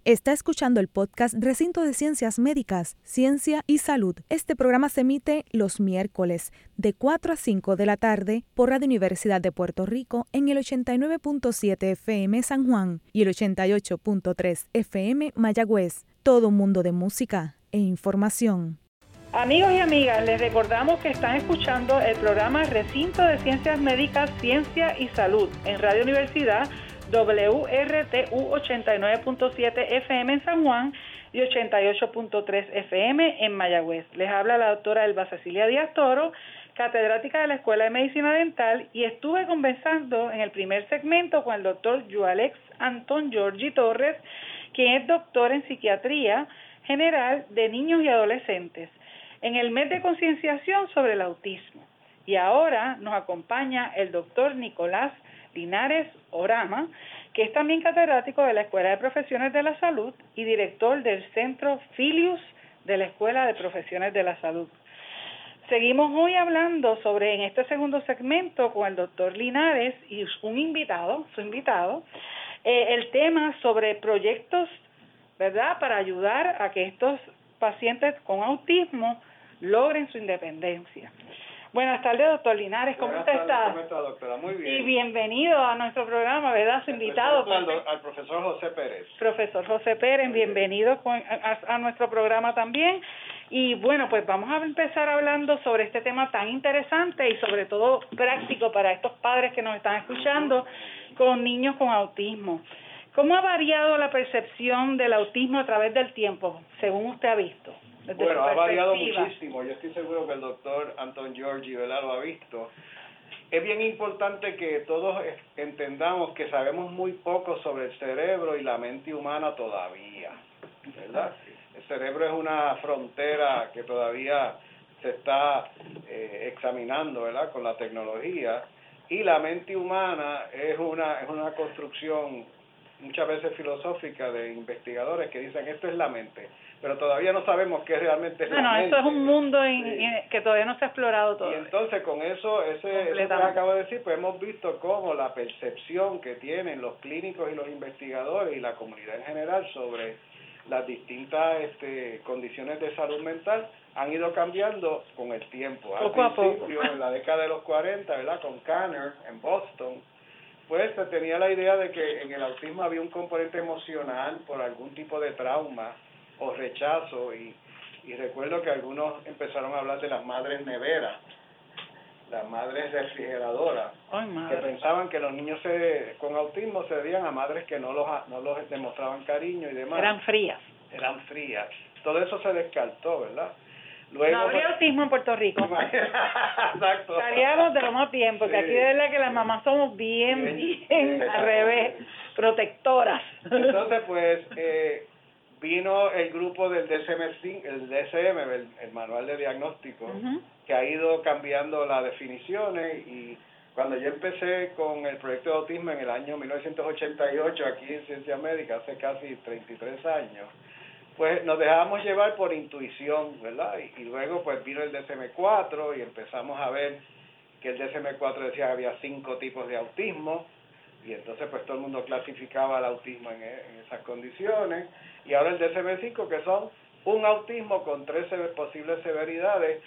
Está escuchando el podcast Recinto de Ciencias Médicas, Ciencia y Salud. Este programa se emite los miércoles de 4 a 5 de la tarde por Radio Universidad de Puerto Rico en el 89.7 FM San Juan y el 88.3 FM Mayagüez. Todo un mundo de música e información. Amigos y amigas, les recordamos que están escuchando el programa Recinto de Ciencias Médicas, Ciencia y Salud en Radio Universidad WRTU 89.7 FM en San Juan y 88.3 FM en Mayagüez. Les habla la doctora Elba Cecilia Díaz Toro, catedrática de la Escuela de Medicina Dental, y estuve conversando en el primer segmento con el doctor Joalex Antón Giorgi Torres, quien es doctor en psiquiatría general de niños y adolescentes, en el mes de concienciación sobre el autismo. Y ahora nos acompaña el doctor Nicolás Linares Orama, que es también catedrático de la Escuela de Profesiones de la Salud y director del Centro Filius de la Escuela de Profesiones de la Salud. Seguimos hoy hablando sobre, en este segundo segmento, con el doctor Linares y un invitado, su invitado, eh, el tema sobre proyectos, ¿verdad?, para ayudar a que estos pacientes con autismo logren su independencia. Buenas tardes, doctor Linares, ¿cómo usted está? ¿Cómo está, doctora? Muy bien. Y bienvenido a nuestro programa, ¿verdad? Su invitado. Al, profesor José Pérez. Profesor José Pérez, bienvenido a, nuestro programa también. Y bueno, pues vamos a empezar hablando sobre este tema tan interesante y sobre todo práctico para estos padres que nos están escuchando con niños con autismo. ¿Cómo ha variado la percepción del autismo a través del tiempo, según usted ha visto? Bueno, ha variado muchísimo. Yo estoy seguro que el doctor Anton Giorgi lo ha visto. Es bien importante que todos entendamos que sabemos muy poco sobre el cerebro y la mente humana todavía, ¿verdad? El cerebro es una frontera que todavía se está eh, examinando, ¿verdad? Con la tecnología y la mente humana es una, es una construcción muchas veces filosófica de investigadores que dicen esto es la mente, pero todavía no sabemos qué realmente es la mente. eso es un mundo que todavía no se ha explorado todo. Y entonces con eso, ese, eso que acabo de decir, pues hemos visto cómo la percepción que tienen los clínicos y los investigadores y la comunidad en general sobre las distintas este, condiciones de salud mental han ido cambiando con el tiempo. Al principio, en la década de los 40, ¿verdad? Con Kanner en Boston, pues se tenía la idea de que en el autismo había un componente emocional por algún tipo de trauma o rechazo y, y recuerdo que algunos empezaron a hablar de las madres neveras, las madres refrigeradoras, que pensaban que los niños se, con autismo se debían a madres que no los, no los demostraban cariño y demás. Eran frías. Eran frías. Todo eso se descartó, ¿verdad? no habría autismo en Puerto Rico. Exacto. Estaríamos de lo más bien, porque aquí de verdad que las mamás somos bien, bien, al revés, protectoras. Entonces, pues, eh, vino el grupo del DSM, el DSM, el, manual de diagnóstico, que ha ido cambiando las definiciones. Y cuando yo empecé con el proyecto de autismo en el año 1988 aquí en Ciencia Médica, hace casi 33 años, pues nos dejábamos llevar por intuición, ¿verdad? Y, luego pues vino el DSM-4 y empezamos a ver que el DSM-4 decía que había cinco tipos de autismo y entonces pues todo el mundo clasificaba el autismo en, en esas condiciones y ahora el DSM-5 que son un autismo con tres posibles severidades.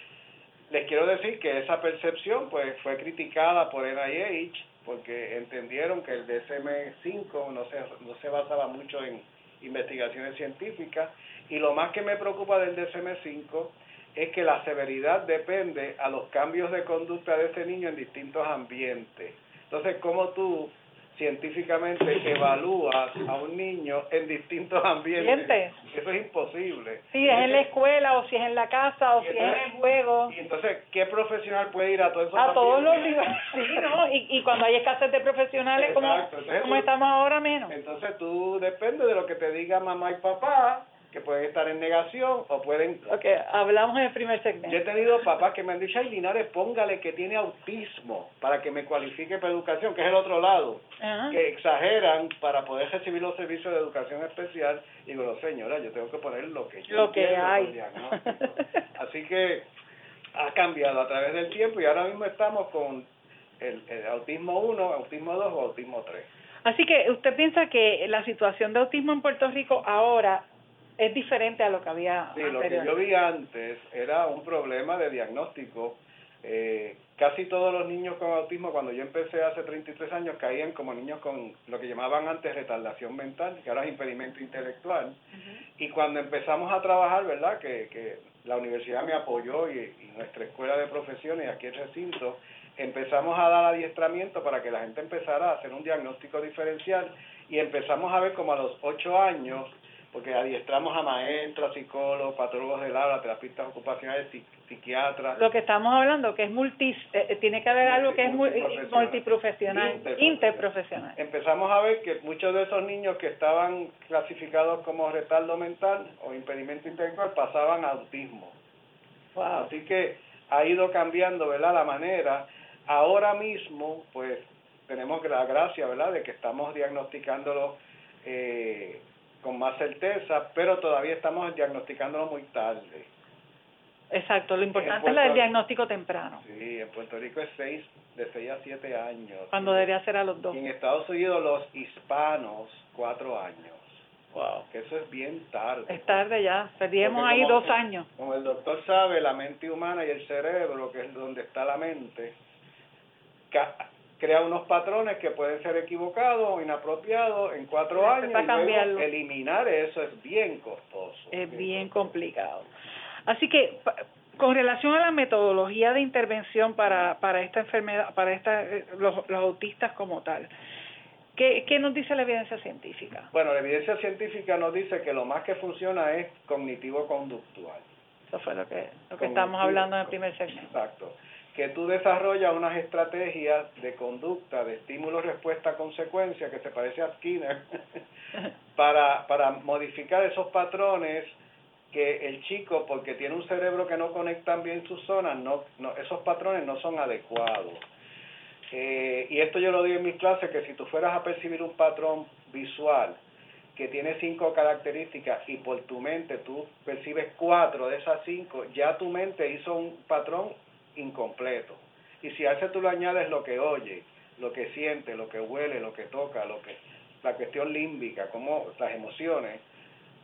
Les quiero decir que esa percepción pues fue criticada por NIH porque entendieron que el DSM-5 no se, no se basaba mucho en investigaciones científicas y lo más que me preocupa del DSM-5 es que la severidad depende a los cambios de conducta de ese niño en distintos ambientes. Entonces, ¿cómo tú científicamente evalúas a un niño en distintos ambientes. Eso es imposible. Si es en la escuela o si es en la casa o si es en el juego. Y entonces, ¿qué profesional puede ir a todos esos A todos los niveles, sí, ¿no? Y, y cuando hay escasez de profesionales, como, como estamos ahora menos. Entonces tú, depende de lo que te diga mamá y papá, que pueden estar en negación o pueden... Ok, hablamos en el primer segmento. Yo he tenido papás que me han dicho, ay Linares, póngale que tiene autismo para que me cualifique para educación, que es el otro lado, que exageran para poder recibir los servicios de educación especial. Y digo, señora, yo tengo que poner lo que yo Lo que hay. Así que ha cambiado a través del tiempo y ahora mismo estamos con el, el autismo 1, autismo 2 o autismo 3. Así que usted piensa que la situación de autismo en Puerto Rico ahora es diferente a lo que había Sí, lo que yo vi antes era un problema de diagnóstico. Eh, casi todos los niños con autismo, cuando yo empecé hace 33 años, caían como niños con lo que llamaban antes retardación mental, que ahora es impedimento intelectual. Y cuando empezamos a trabajar, ¿verdad? Que, que la universidad me apoyó y, y nuestra escuela de profesiones, aquí el recinto, empezamos a dar adiestramiento para que la gente empezara a hacer un diagnóstico diferencial y empezamos a ver como a los 8 años porque adiestramos a maestros, psicólogos, patólogos del aula, terapistas ocupacionales, psiquiatras. Lo que estamos hablando, que es multi, eh, eh, tiene que haber algo que es multiprofesional, interprofesional. Empezamos a ver que muchos de esos niños que estaban clasificados como retardo mental o impedimento intelectual pasaban a autismo. Así que ha ido cambiando, ¿verdad? La manera. Ahora mismo, pues, tenemos la gracia, ¿verdad?, de que estamos diagnosticándolo eh, con más certeza, pero todavía estamos diagnosticándolo muy tarde. Exacto, lo importante es el diagnóstico temprano. Sí, en Puerto Rico es seis, de 6 a 7 años. Cuando debería ser a los dos. Y en Estados Unidos los hispanos, cuatro años. Wow. Que eso es bien tarde. Es tarde ya, perdimos ahí dos años. Como el doctor sabe, la mente humana y el cerebro, que es donde está la mente, crea unos patrones que pueden ser equivocados o inapropiados en cuatro años y eliminar eso es bien costoso. Es bien complicado. Así que con relación a la metodología de intervención para, para esta enfermedad, para esta, eh, los, autistas como tal, ¿qué, ¿qué nos dice la evidencia científica? Bueno, la evidencia científica nos dice que lo más que funciona es cognitivo-conductual. Eso fue lo que, lo que estamos hablando en el primer segmento. Exacto que tú desarrollas unas estrategias de conducta, de estímulo, respuesta, consecuencia, que se parece a Skinner, para, para modificar esos patrones que el chico, porque tiene un cerebro que no conecta bien sus zonas, no, no, esos patrones no son adecuados. Eh, y esto yo lo digo en mis clases, que si tú fueras a percibir un patrón visual que tiene cinco características y por tu mente tú percibes cuatro de esas cinco, ya tu mente hizo un patrón incompleto. Y si a ese tú le añades lo que oye, lo que siente, lo que huele, lo que toca, lo que la cuestión límbica, como las emociones,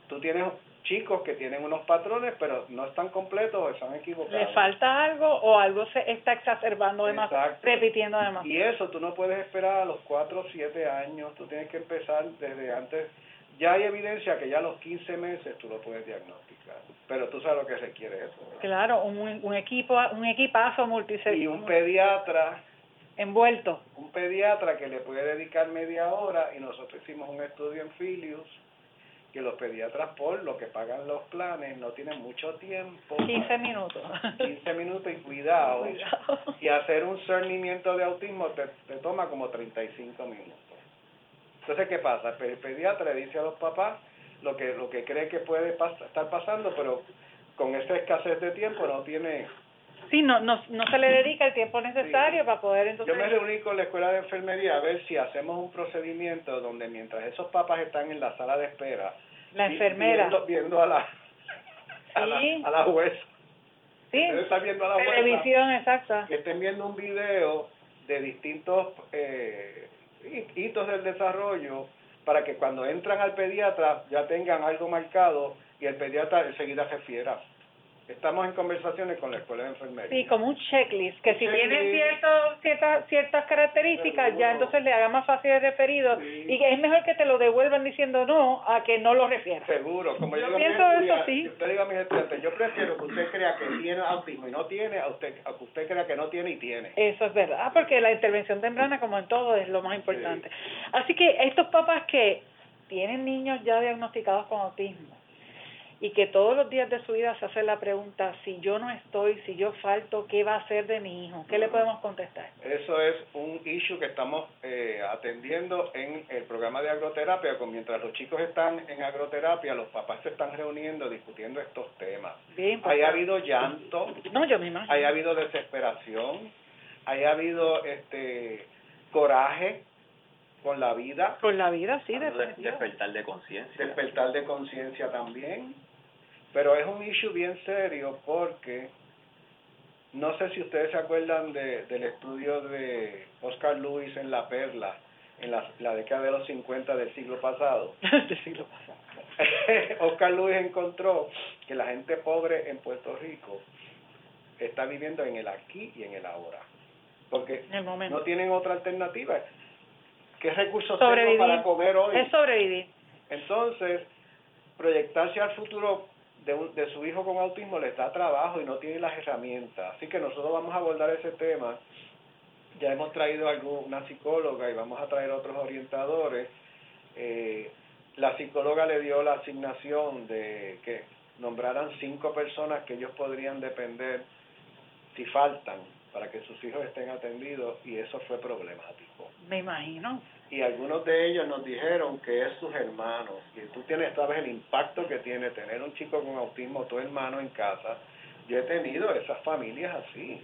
tú tienes chicos que tienen unos patrones, pero no están completos o están equivocados. Le falta algo o algo se está exacerbando de más, repitiendo además. Y eso tú no puedes esperar a los 4 o 7 años, tú tienes que empezar desde antes. Ya hay evidencia que ya a los 15 meses tú lo puedes diagnosticar, pero tú sabes lo que requiere eso. Claro, un, un equipo, un equipazo multisector. Y un pediatra envuelto. Un pediatra que le puede dedicar media hora y nosotros hicimos un estudio en Filius que los pediatras por lo que pagan los planes no tienen mucho tiempo. 15 minutos. 15 minutos y cuidado. Y hacer un cernimiento de autismo te, te, toma como 35 minutos. Entonces, ¿qué pasa? El pediatra le dice a los papás lo que, lo que cree que puede estar pasando, pero con esa escasez de tiempo no tiene Sí, no, no, no se le dedica el tiempo necesario para poder entonces... Yo me reuní con la escuela de enfermería a ver si hacemos un procedimiento donde mientras esos papás están en la sala de espera... La enfermera. Viendo, a la, a, la, a la jueza. Sí, están viendo a la televisión, exacta. Que estén viendo un video de distintos eh, hitos del desarrollo para que cuando entran al pediatra ya tengan algo marcado y el pediatra enseguida se fiera. Estamos en conversaciones con la escuela de enfermería. Sí, como un checklist, que si tienen ciertas, ciertas características, ya entonces le haga más fácil el referido. Y que es mejor que te lo devuelvan diciendo no a que no lo refieran. Seguro, como yo, pienso eso sí. Usted diga a mis estudiantes, yo prefiero que usted crea que tiene autismo y no tiene, a usted, a que usted crea que no tiene y tiene. Eso es verdad, porque la intervención temprana, como en todo, es lo más importante. Así que estos papás que tienen niños ya diagnosticados con autismo, y que todos los días de su vida se hace la pregunta, si yo no estoy, si yo falto, ¿qué va a hacer de mi hijo? ¿Qué le podemos contestar? Eso es un issue que estamos eh, atendiendo en el programa de agroterapia, con mientras los chicos están en agroterapia, los papás se están reuniendo discutiendo estos temas. Bien, ha habido llanto, no, yo me imagino. ha habido desesperación, ha habido este coraje, con la vida. Con la vida, sí, despertar de conciencia. Despertar de conciencia también. Pero es un issue bien serio porque no sé si ustedes se acuerdan de, del estudio de Oscar Lewis en La Perla, en la, la década de los 50 del siglo pasado. del siglo pasado. Oscar Lewis encontró que la gente pobre en Puerto Rico está viviendo en el aquí y en el ahora. Porque no tienen otra alternativa. ¿Qué recursos tengo para comer hoy? Es sobrevivir. Entonces, proyectarse al futuro de, de su hijo con autismo le da trabajo y no tiene las herramientas. Así que nosotros vamos a abordar ese tema. Ya hemos traído a una psicóloga y vamos a traer otros orientadores. Eh, la psicóloga le dio la asignación de que nombraran cinco personas que ellos podrían depender si faltan para que sus hijos estén atendidos y eso fue problemático. Me imagino. Y algunos de ellos nos dijeron que es sus hermanos. Y tú tienes, sabes el impacto que tiene tener un chico con autismo, tu hermano en casa. Yo he tenido esas familias así.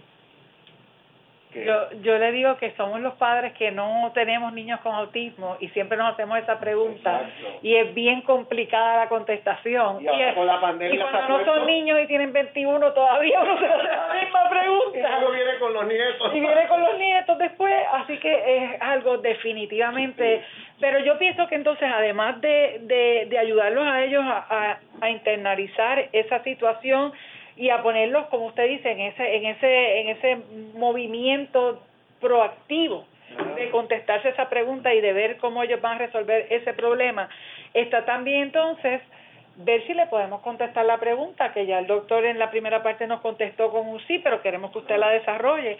Yo, yo le digo que somos los padres que no tenemos niños con autismo y siempre nos hacemos esa pregunta y es bien complicada la contestación. Y, con la pandemia cuando no son niños y tienen 21 todavía uno se hace la misma pregunta. Con los nietos. Y viene con los nietos después, así que es algo definitivamente... Pero yo pienso que entonces además de, de, de ayudarlos a ellos a, a internalizar esa situación, y a ponerlos, como usted dice, en ese, en ese, en ese movimiento proactivo de contestarse esa pregunta y de ver cómo ellos van a resolver ese problema. Está también entonces ver si le podemos contestar la pregunta, que ya el doctor en la primera parte nos contestó con un sí, pero queremos que usted la desarrolle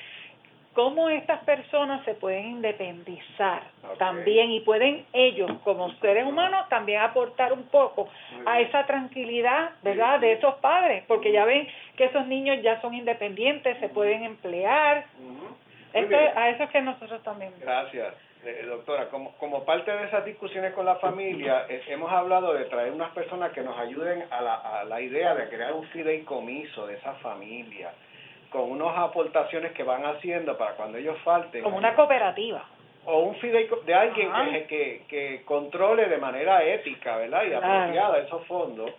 cómo estas personas se pueden independizar también y pueden ellos como seres humanos también aportar un poco a esa tranquilidad, ¿verdad? De esos padres, porque ya ven que esos niños ya son independientes, se pueden emplear. a eso es que nosotros también. Gracias. Eh, doctora, como, como parte de esas discusiones con la familia, eh, hemos hablado de traer unas personas que nos ayuden a la, a la idea de crear un fideicomiso de esa familia con unas aportaciones que van haciendo para cuando ellos falten. Como una cooperativa. O un fideicomiso de alguien que, que, que, controle de manera ética, ¿verdad? Y apropiada esos fondos.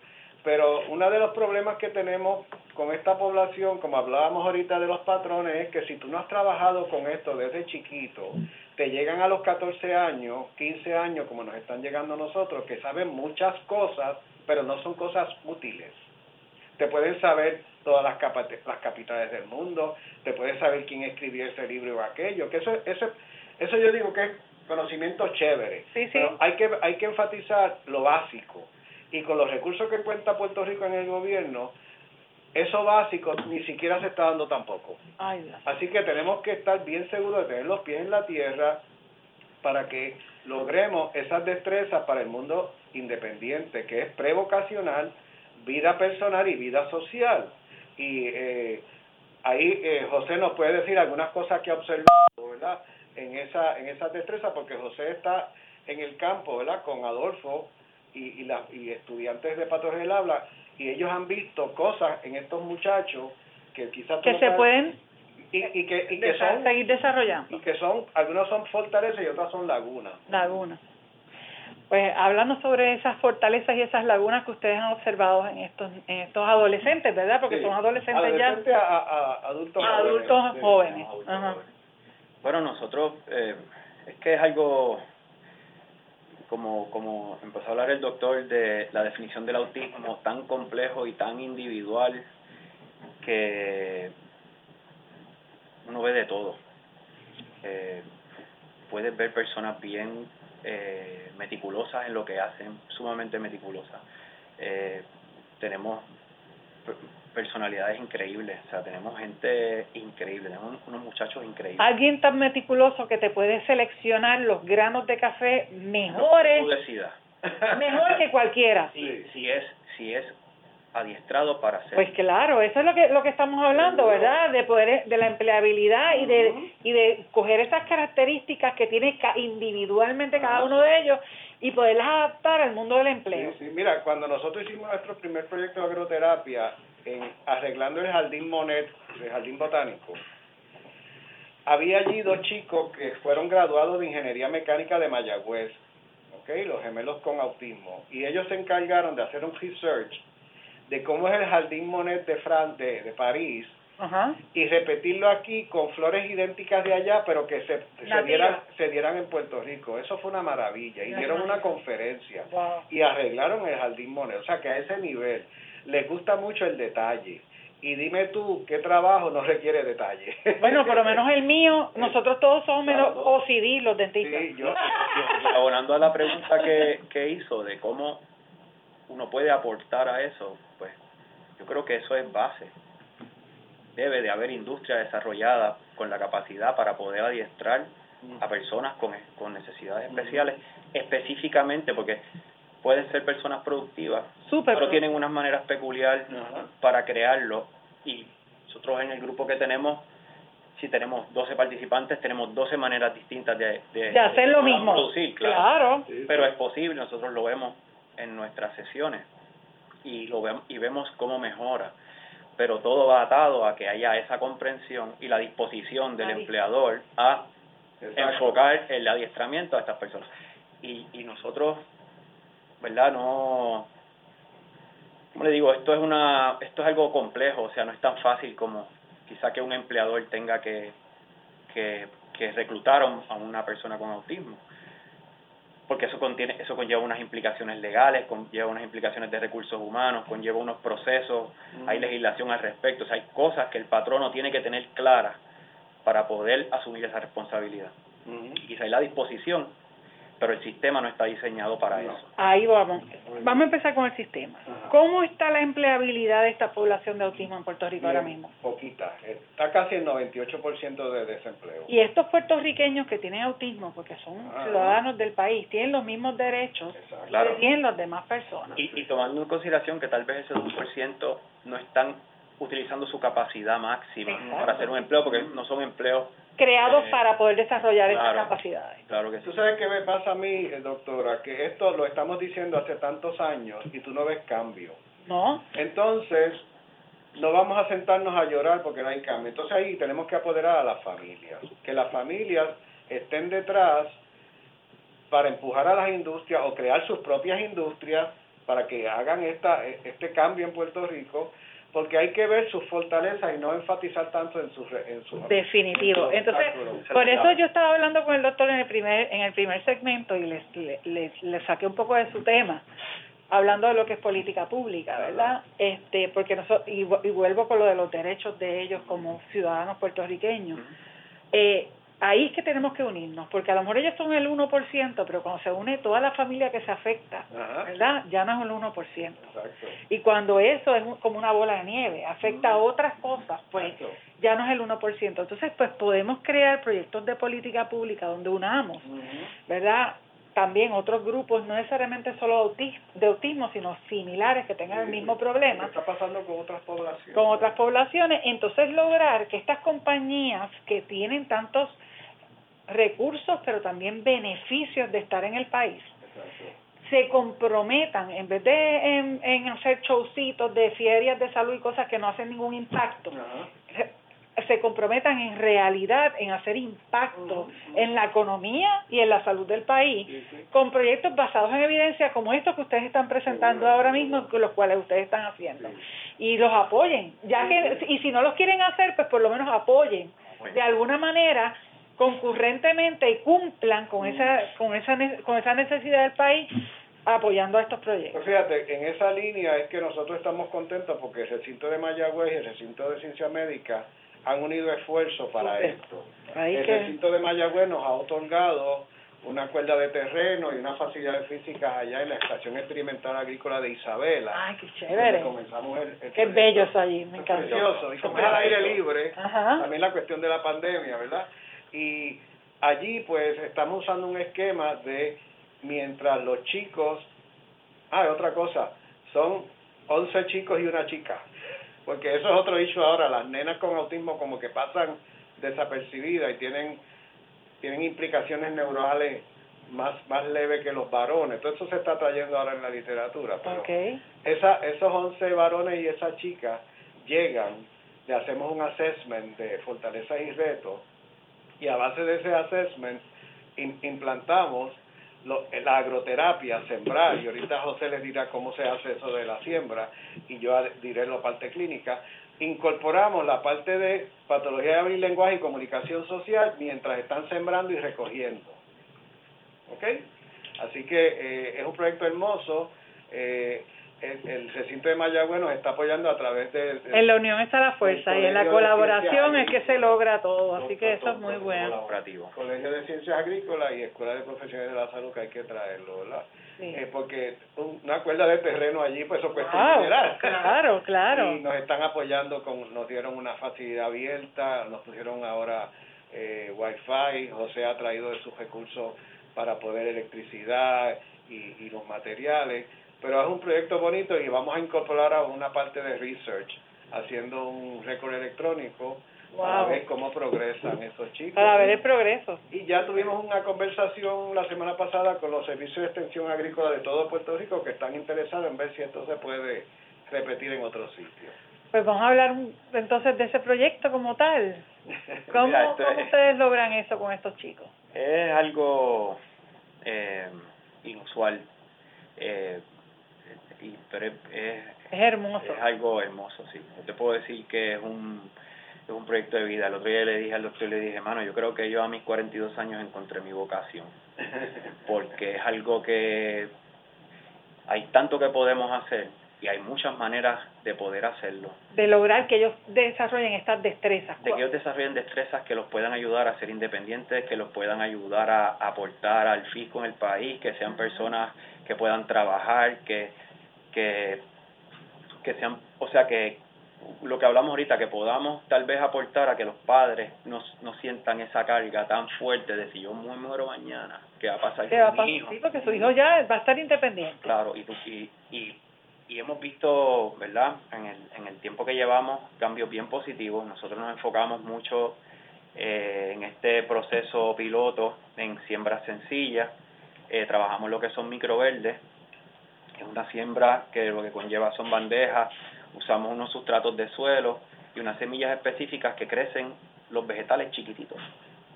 Pero uno de los problemas que tenemos con esta población, como hablábamos ahorita de los patrones, es que si tú no has trabajado con esto desde chiquito, te llegan a los 14 años, 15 años, como nos están llegando a nosotros, que saben muchas cosas, pero no son cosas útiles. Te pueden saber todas las, las capitales del mundo, te pueden saber quién escribió ese libro o aquello, que eso, eso, eso yo digo que es conocimiento chévere, sí, sí. pero hay que, hay que enfatizar lo básico. Y con los recursos que cuenta Puerto Rico en el gobierno, eso básico ni siquiera se está dando tampoco. Así que tenemos que estar bien seguros de tener los pies en la tierra para que logremos esas destrezas para el mundo independiente, que es prevocacional, vida personal y vida social. Y eh, ahí eh, José nos puede decir algunas cosas que ha observado, ¿verdad? En esa en esas destrezas, porque José está en el campo, ¿verdad? Con Adolfo y, y, y estudiantes de Patos del Habla y ellos han visto cosas en estos muchachos que quizás que se pueden y, que, y que son seguir desarrollando. y que son algunos son fortalezas y otras son lagunas. Lagunas. Pues hablando sobre esas fortalezas y esas lagunas que ustedes han observado en estos en estos adolescentes verdad porque son adolescentes ya. A, adultos a adultos jóvenes, bueno nosotros eh, es que es algo como, como empezó a hablar el doctor de la definición del autismo tan complejo y tan individual que uno ve de todo. Eh, puedes ver personas bien eh, meticulosas en lo que hacen, sumamente meticulosas. Eh, tenemos personalidades increíbles, o sea, tenemos gente increíble, tenemos unos muchachos increíbles. Alguien tan meticuloso que te puede seleccionar los granos de café mejores, mejor que cualquiera. Sí, si es, si es adiestrado para hacer. Pues claro, eso es lo que lo que estamos hablando, ¿verdad? De poder de la empleabilidad y de y de coger esas características que tiene individualmente cada uno de ellos y poderlas adaptar al mundo del empleo. Sí, sí, mira, cuando nosotros hicimos nuestro primer proyecto de agroterapia en arreglando el jardín Monet, el jardín botánico, había allí dos chicos que fueron graduados de ingeniería mecánica de Mayagüez, ¿ok? Los gemelos con autismo, y ellos se encargaron de hacer un research de cómo es el jardín Monet de, Fran de, de París y repetirlo aquí con flores idénticas de allá, pero que se, se dieran, se dieran en Puerto Rico. Eso fue una maravilla. Y dieron una conferencia y arreglaron el Jardín Monet. O sea que a ese nivel les gusta mucho el detalle. Y dime tú, ¿qué trabajo no requiere detalle? Bueno, por lo menos el mío, nosotros todos somos menos OCD, los dentistas. Sí, yo, abonando a la pregunta que, que hizo de cómo uno puede aportar a eso, pues yo creo que eso es base debe de haber industria desarrollada con la capacidad para poder adiestrar a personas con, con necesidades especiales, específicamente porque pueden ser personas productivas, pero tienen unas maneras peculiares para crearlo. Y nosotros en el grupo que tenemos si tenemos 12 participantes, tenemos 12 maneras distintas de, de, hacer lo mismo. Producir, claro. Pero es posible, nosotros lo vemos en nuestras sesiones y lo vemos y vemos cómo mejora. Pero todo va atado a que haya esa comprensión y la disposición del empleador a enfocar el adiestramiento a estas personas. Y, y nosotros, ¿verdad? No, como le digo, esto es una, esto es algo complejo, o sea, no es tan fácil como quizá que un empleador tenga que, que, que reclutar a una persona con autismo porque eso contiene eso conlleva unas implicaciones legales, conlleva unas implicaciones de recursos humanos, conlleva unos procesos, hay legislación al respecto, o sea, hay cosas que el patrono tiene que tener claras para poder asumir esa responsabilidad. Y quizá hay la disposición pero el sistema no está diseñado para eso. Ahí vamos. Vamos a empezar con el sistema. ¿Cómo está la empleabilidad de esta población de autismo en Puerto Rico ahora mismo? Poquita. Está casi el 98% de desempleo. Y estos puertorriqueños que tienen autismo, porque son ciudadanos del país, tienen los mismos derechos que tienen las demás personas. Y, y tomando en consideración que tal vez ese 2% no están utilizando su capacidad máxima para hacer un empleo, porque no son empleos creados eh, para poder desarrollar esas capacidades. Claro que Tú sabes qué me pasa a mí, eh, doctora, que esto lo estamos diciendo hace tantos años y tú no ves cambio. No. Entonces, no vamos a sentarnos a llorar porque no hay cambio. Entonces ahí tenemos que apoderar a las familias, que las familias estén detrás para empujar a las industrias o crear sus propias industrias para que hagan esta, este cambio en Puerto Rico, porque hay que ver sus fortalezas y no enfatizar tanto en sus... En su Definitivo. Entonces, por eso yo estaba hablando con el doctor en el primer, en el primer segmento y les, les, les saqué un poco de su tema hablando de lo que es política pública, ¿verdad? Este, porque nosotros, y, vuelvo con lo de los derechos de ellos como ciudadanos puertorriqueños. Eh, ahí es que tenemos que unirnos, porque a lo mejor ellos son el 1%, pero cuando se une toda la familia que se afecta, ¿verdad? Ya no es el 1%. Y cuando eso es como una bola de nieve, afecta a otras cosas, pues ya no es el 1%. Entonces, pues podemos crear proyectos de política pública donde unamos, ¿verdad? también otros grupos, no necesariamente solo de autismo, sino similares que tengan el mismo problema. está pasando con otras poblaciones. Con otras poblaciones. Entonces lograr que estas compañías que tienen tantos recursos, pero también beneficios de estar en el país, se comprometan, en vez de en, hacer showcitos de ferias de salud y cosas que no hacen ningún impacto, se comprometan en realidad en hacer impacto en la economía y en la salud del país con proyectos basados en evidencia como estos que ustedes están presentando ahora mismo, con los cuales ustedes están haciendo. Y los apoyen, ya que y si no los quieren hacer, pues por lo menos apoyen. De alguna manera concurrentemente y cumplan con esa con esa con esa necesidad del país apoyando a estos proyectos. Pues fíjate, en esa línea es que nosotros estamos contentos porque el recinto de Mayagüez y el recinto de ciencia médica han unido esfuerzos para esto. el recinto de Mayagüez nos ha otorgado una cuerda de terreno y unas facilidades físicas allá en la Estación Experimental Agrícola de Isabela. Ay, qué chévere. Comenzamos el, qué bello eso allí, me encanta. Precioso, y como es al aire libre, también la cuestión de la pandemia, ¿verdad? Y allí pues estamos usando un esquema de mientras los chicos, ah, otra cosa, son 11 chicos y una chica porque eso es otro issue ahora, las nenas con autismo como que pasan desapercibidas y tienen, tienen implicaciones neurales más, más leves que los varones. Todo eso se está trayendo ahora en la literatura. okay. esa, esos 11 varones y esa chica llegan, le hacemos un assessment de fortalezas y retos, y a base de ese assessment implantamos la agroterapia, sembrar, y ahorita José les dirá cómo se hace eso de la siembra, y yo diré la parte clínica, incorporamos la parte de patología de lenguaje y comunicación social mientras están sembrando y recogiendo. ¿Ok? Así que eh, es un proyecto hermoso. Eh, el, recinto de Mayagüe nos está apoyando a través de, en la unión está la fuerza y en la colaboración es que se logra todo, así que eso es muy bueno. Colegio de Ciencias Agrícolas y Escuela de Profesionales de la Salud que hay que traerlo, ¿verdad? Eh, porque una cuerda de terreno allí, pues eso cuesta wow, Claro, claro. Y nos están apoyando, con nos dieron una facilidad abierta, nos pusieron ahora eh, Wi-Fi, José ha traído de sus recursos para poder electricidad y, y los materiales pero es un proyecto bonito y vamos a incorporar a una parte de research, haciendo un récord electrónico para ver cómo progresan esos chicos. Para ver el progreso. Y ya tuvimos una conversación la semana pasada con los servicios de extensión agrícola de todo Puerto Rico que están interesados en ver si esto se puede repetir en otros sitios. Pues vamos a hablar entonces de ese proyecto como tal. ¿Cómo, ¿cómo ustedes logran eso con estos chicos? Es algo eh, inusual. Eh, pero es, es, hermoso. Es algo hermoso, sí. te puedo decir que es un, es un proyecto de vida. El otro día le dije al doctor, le dije, hermano, yo creo que yo a mis 42 años encontré mi vocación. Porque es algo que hay tanto que podemos hacer y hay muchas maneras de poder hacerlo. De lograr que ellos desarrollen estas destrezas. De que ellos desarrollen destrezas que los puedan ayudar a ser independientes, que los puedan ayudar a aportar al fisco en el país, que sean personas que puedan trabajar, que que, que sean, o sea, que lo que hablamos ahorita, que podamos tal vez aportar a que los padres no, no sientan esa carga tan fuerte de si yo me muero mañana, ¿qué va a pasar con mi hijo? Sí, porque su hijo ya va a estar independiente. Claro, y, y, y, y hemos visto, ¿verdad?, en el, en el tiempo que llevamos, cambios bien positivos. Nosotros nos enfocamos mucho eh, en este proceso piloto en siembras sencillas. Eh, trabajamos lo que son microverdes, es una siembra que lo que conlleva son bandejas usamos unos sustratos de suelo y unas semillas específicas que crecen los vegetales chiquititos,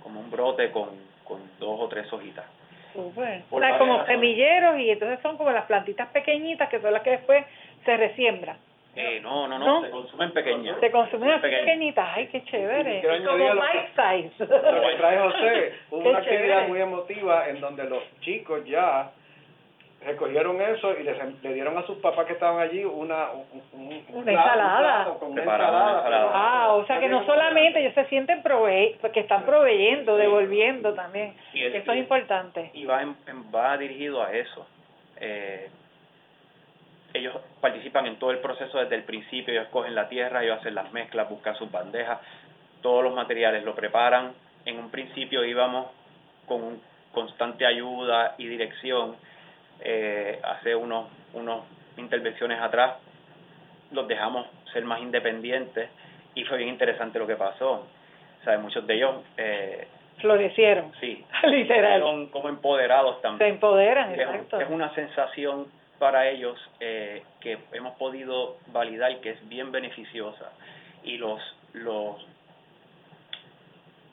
como un brote con, con dos o tres hojitas. Super. O sea, como semilleros y entonces son como las plantitas pequeñitas que son las que después se resiembran. Eh, no, no, no, se consumen pequeñas. Se consumen pequeñitas. Ay, qué chévere. como bite size. Lo que trae José, hubo una actividad muy emotiva en donde los chicos ya recogieron eso y les, le dieron a sus papás que estaban allí una una ensalada. Ah, o sea que no solamente ellos se sienten prove que están proveyendo, devolviendo también. Y eso es importante. Y va, va dirigido a eso. Eh, ellos participan en todo el proceso desde el principio, ellos cogen la tierra, ellos hacen las mezclas, buscan sus bandejas, todos los materiales lo preparan. En un principio íbamos con constante ayuda y dirección. Eh, hace unos, unos intervenciones atrás los dejamos ser más independientes y fue bien interesante lo que pasó. O sea, muchos de ellos... Eh, Florecieron. Sí. Literal. Como empoderados también. Se empoderan, exacto. Es una sensación para ellos eh, que hemos podido validar que es bien beneficiosa y los, los,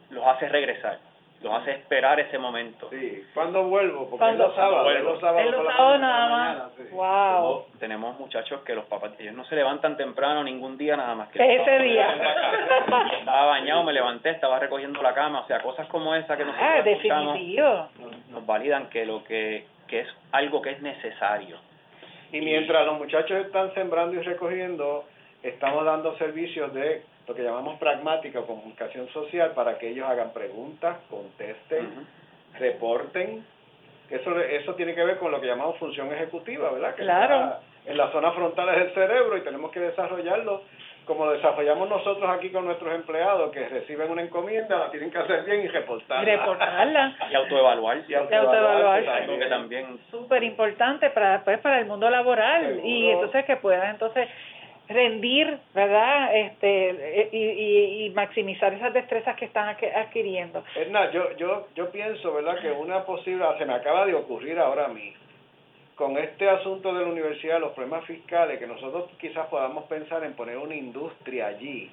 los hace regresar, los hace esperar ese momento. Sí, ¿cuándo vuelvo? Porque es los sábados, es los sábados, nada más. Wow. Tenemos, muchachos que los papás, ellos no se levantan temprano ningún día nada más que ese día. Estaba bañado, me levanté, estaba recogiendo la cama, o sea, cosas como esa que nosotros ah, definitivo. nos validan que lo que, que es algo que es necesario y mientras los muchachos están sembrando y recogiendo, estamos dando servicios de lo que llamamos pragmática o comunicación social para que ellos hagan preguntas, contesten, reporten. Eso, eso tiene que ver con lo que llamamos función ejecutiva, ¿verdad? Que claro. en la zona frontal del cerebro y tenemos que desarrollarlo como desarrollamos nosotros aquí con nuestros empleados que reciben una encomienda, la tienen que hacer bien y reportarla. Reportarla. y autoevaluarse. Y autoevaluarse. Algo que también... Súper importante para, pues, para el mundo laboral y entonces que puedan entonces rendir, ¿verdad? Este y, y, maximizar esas destrezas que están adquiriendo. Edna, yo yo yo pienso, ¿verdad? Que una posible se me acaba de ocurrir ahora a mí con este asunto de la universidad, los problemas fiscales, que nosotros quizás podamos pensar en poner una industria allí,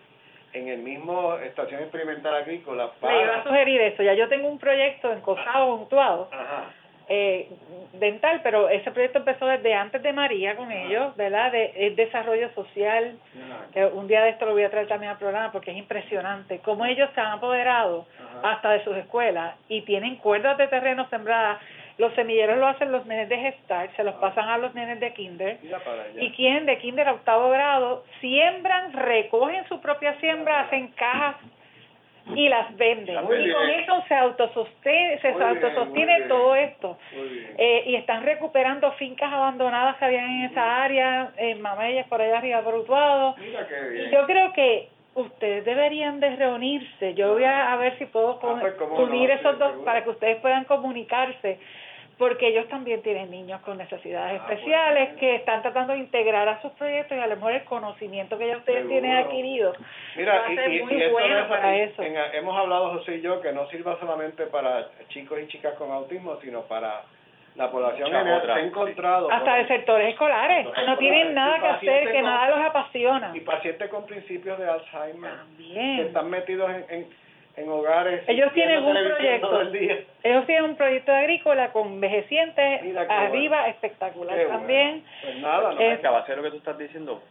en el mismo estación experimental agrícola. Para... Le iba a sugerir eso, ya yo tengo un proyecto en Cosado, Puntuado, eh, dental, pero ese proyecto empezó desde antes de María con ellos, ¿verdad? De, desarrollo social, que un día de esto lo voy a traer también al programa porque es impresionante, cómo ellos se han apoderado hasta de sus escuelas y tienen cuerdas de terreno sembradas los semilleros lo hacen los nenes de gestar, se los ah. pasan a los nenes de kinder. Y quien de kinder a octavo grado siembran, recogen su propia siembra, hacen cajas y las venden. y con eso se autosostiene, se autosostiene todo esto. Eh, y están recuperando fincas abandonadas que habían en esa área, en Mameyes, por allá arriba, por Utuado. Y yo creo que ustedes deberían de reunirse. Yo voy a, ver si puedo ah, pues, unir esos dos para que ustedes puedan comunicarse porque ellos también tienen niños con necesidades ah, especiales que están tratando de integrar a sus proyectos y a lo mejor el conocimiento que ya ustedes tienen adquirido Mira, va a ser muy bueno para eso. hemos hablado José y yo que no sirva solamente para chicos y chicas con autismo, sino para la población en se ha encontrado hasta de sectores escolares no tienen nada que hacer que nada los apasiona. y pacientes con principios de Alzheimer también. que están metidos en en hogares. Ellos tienen un proyecto. Ellos tienen un proyecto agrícola con envejecientes arriba espectacular también. Pues nada, no. Es, lo que tú estás diciendo,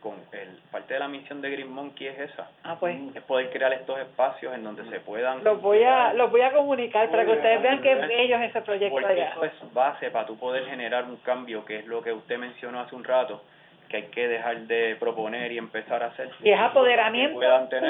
con el, parte de la misión de Green Monkey es esa. Ah, pues. Es poder crear estos espacios en donde se puedan. Los voy a, los voy a comunicar para que ustedes vean que bello es ese proyecto Porque Eso es base para tú poder generar un cambio, que es lo que usted mencionó hace un rato que hay que dejar de proponer y empezar a hacer. Y es apoderamiento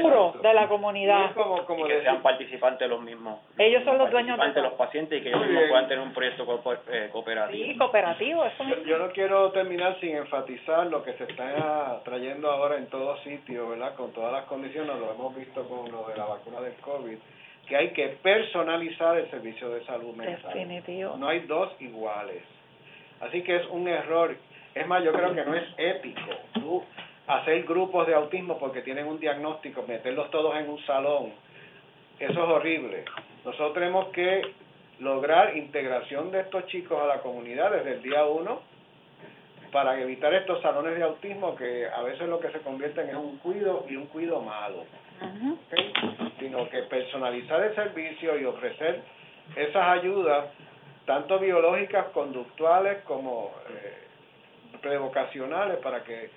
puro de la comunidad. y que sean participantes los mismos. Ellos son los dueños de los pacientes y que ellos mismos puedan tener un proyecto eh, cooperativo. Sí, cooperativo. Eso yo, no quiero terminar sin enfatizar lo que se está trayendo ahora en todo sitio, ¿verdad? Con todas las condiciones, lo hemos visto con lo de la vacuna del COVID que hay que personalizar el servicio de salud mental. Definitivo. No hay dos iguales. Así que es un error es más, yo creo que no es ético tú hacer grupos de autismo porque tienen un diagnóstico, meterlos todos en un salón. Eso es horrible. Nosotros tenemos que lograr integración de estos chicos a la comunidad desde el día uno, para evitar estos salones de autismo que a veces lo que se convierten es un cuido y un cuido malo. Sino que personalizar el servicio y ofrecer esas ayudas, tanto biológicas, conductuales como eh, prevocacionales, para que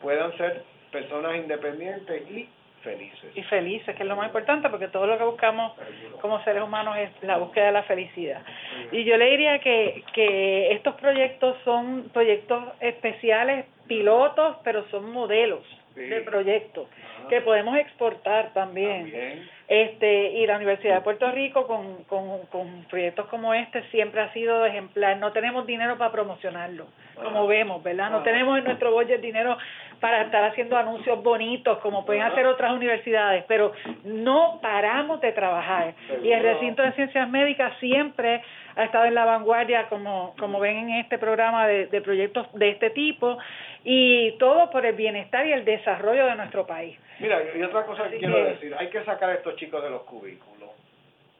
puedan ser personas independientes y felices. Y felices, que es lo más importante, porque todo lo que buscamos como seres humanos es la búsqueda de la felicidad. Y yo le diría que, que estos proyectos son proyectos especiales, pilotos, pero son modelos de proyectos que podemos exportar también. Este, y la Universidad de Puerto Rico con, con, con proyectos como este siempre ha sido ejemplar. No tenemos dinero para promocionarlo, como vemos, ¿verdad? No tenemos en nuestro budget dinero para estar haciendo anuncios bonitos como pueden hacer otras universidades, pero no paramos de trabajar. Y el recinto de ciencias médicas siempre ha estado en la vanguardia, como, como ven en este programa de, de proyectos de este tipo, y todo por el bienestar y el desarrollo de nuestro país. Mira, y otra cosa que quiero decir, hay que sacar a estos chicos de los cubículos.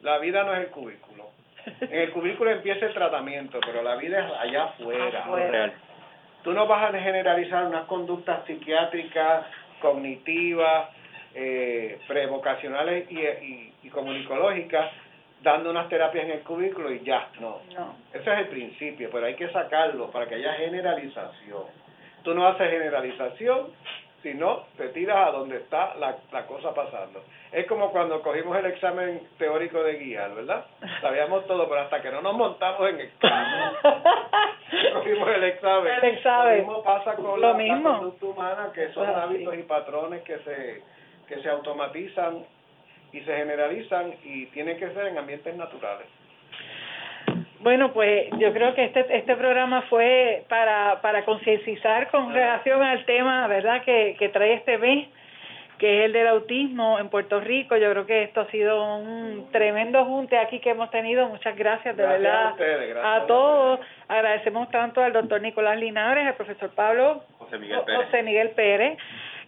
La vida no es el cubículo. En el cubículo empieza el tratamiento, pero la vida es allá afuera. afuera. Tú no vas a generalizar unas conductas psiquiátricas, cognitivas, eh, prevocacionales y, y, y comunicológicas dando unas terapias en el cubículo y ya, no. no. Ese es el principio, pero hay que sacarlo para que haya generalización. Tú no haces generalización, sino te tiras a donde está la, la cosa pasando. Es como cuando cogimos el examen teórico de guiar, ¿verdad? Sabíamos todo, pero hasta que no nos montamos en el carro, cogimos el examen. El examen. Lo mismo pasa con la, la conducta humana, que son hábitos y patrones que se, que se automatizan y se generalizan y tienen que ser en ambientes naturales. Bueno, pues yo creo que este este programa fue para para concienciar con relación al tema, ¿verdad?, que, que trae este mes, que es el del autismo en Puerto Rico. Yo creo que esto ha sido un tremendo junte aquí que hemos tenido. Muchas gracias, de Gracias verdad, a ustedes, todos. Agradecemos tanto al doctor Nicolás Linares, al profesor Pablo José Miguel Pérez. José Miguel Pérez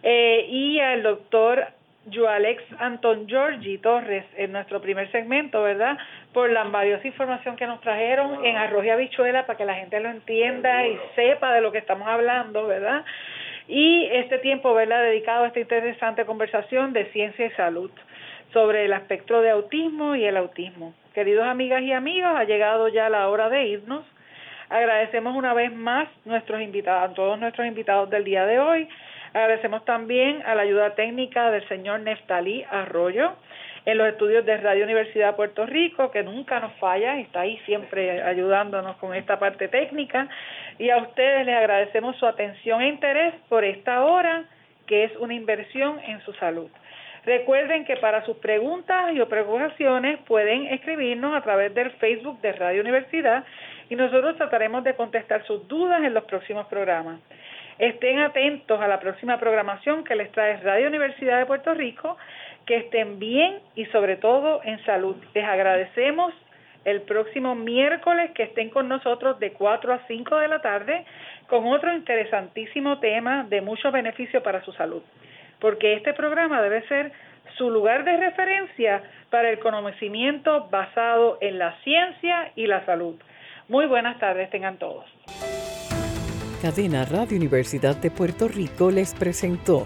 eh, y al doctor Joalex Anton Giorgi Torres en nuestro primer segmento, ¿verdad? Por la valiosa información que nos trajeron en arroz y habichuela para que la gente lo entienda y sepa de lo que estamos hablando, ¿verdad? Y este tiempo, ¿verdad? Dedicado a esta interesante conversación de ciencia y salud sobre el espectro de autismo y el autismo. Queridos amigas y amigos, ha llegado ya la hora de irnos. Agradecemos una vez más nuestros invitados, a todos nuestros invitados del día de hoy. Agradecemos también a la ayuda técnica del señor Neftalí Arroyo en los estudios de Radio Universidad de Puerto Rico, que nunca nos falla, está ahí siempre ayudándonos con esta parte técnica. Y a ustedes les agradecemos su atención e interés por esta hora, que es una inversión en su salud. Recuerden que para sus preguntas y o preocupaciones pueden escribirnos a través del Facebook de Radio Universidad y nosotros trataremos de contestar sus dudas en los próximos programas. Estén atentos a la próxima programación que les trae Radio Universidad de Puerto Rico, que estén bien y sobre todo en salud. Les agradecemos el próximo miércoles que estén con nosotros de 4 a 5 de la tarde con otro interesantísimo tema de mucho beneficio para su salud, porque este programa debe ser su lugar de referencia para el conocimiento basado en la ciencia y la salud. Muy buenas tardes tengan todos. Cadena Radio Universidad de Puerto Rico les presentó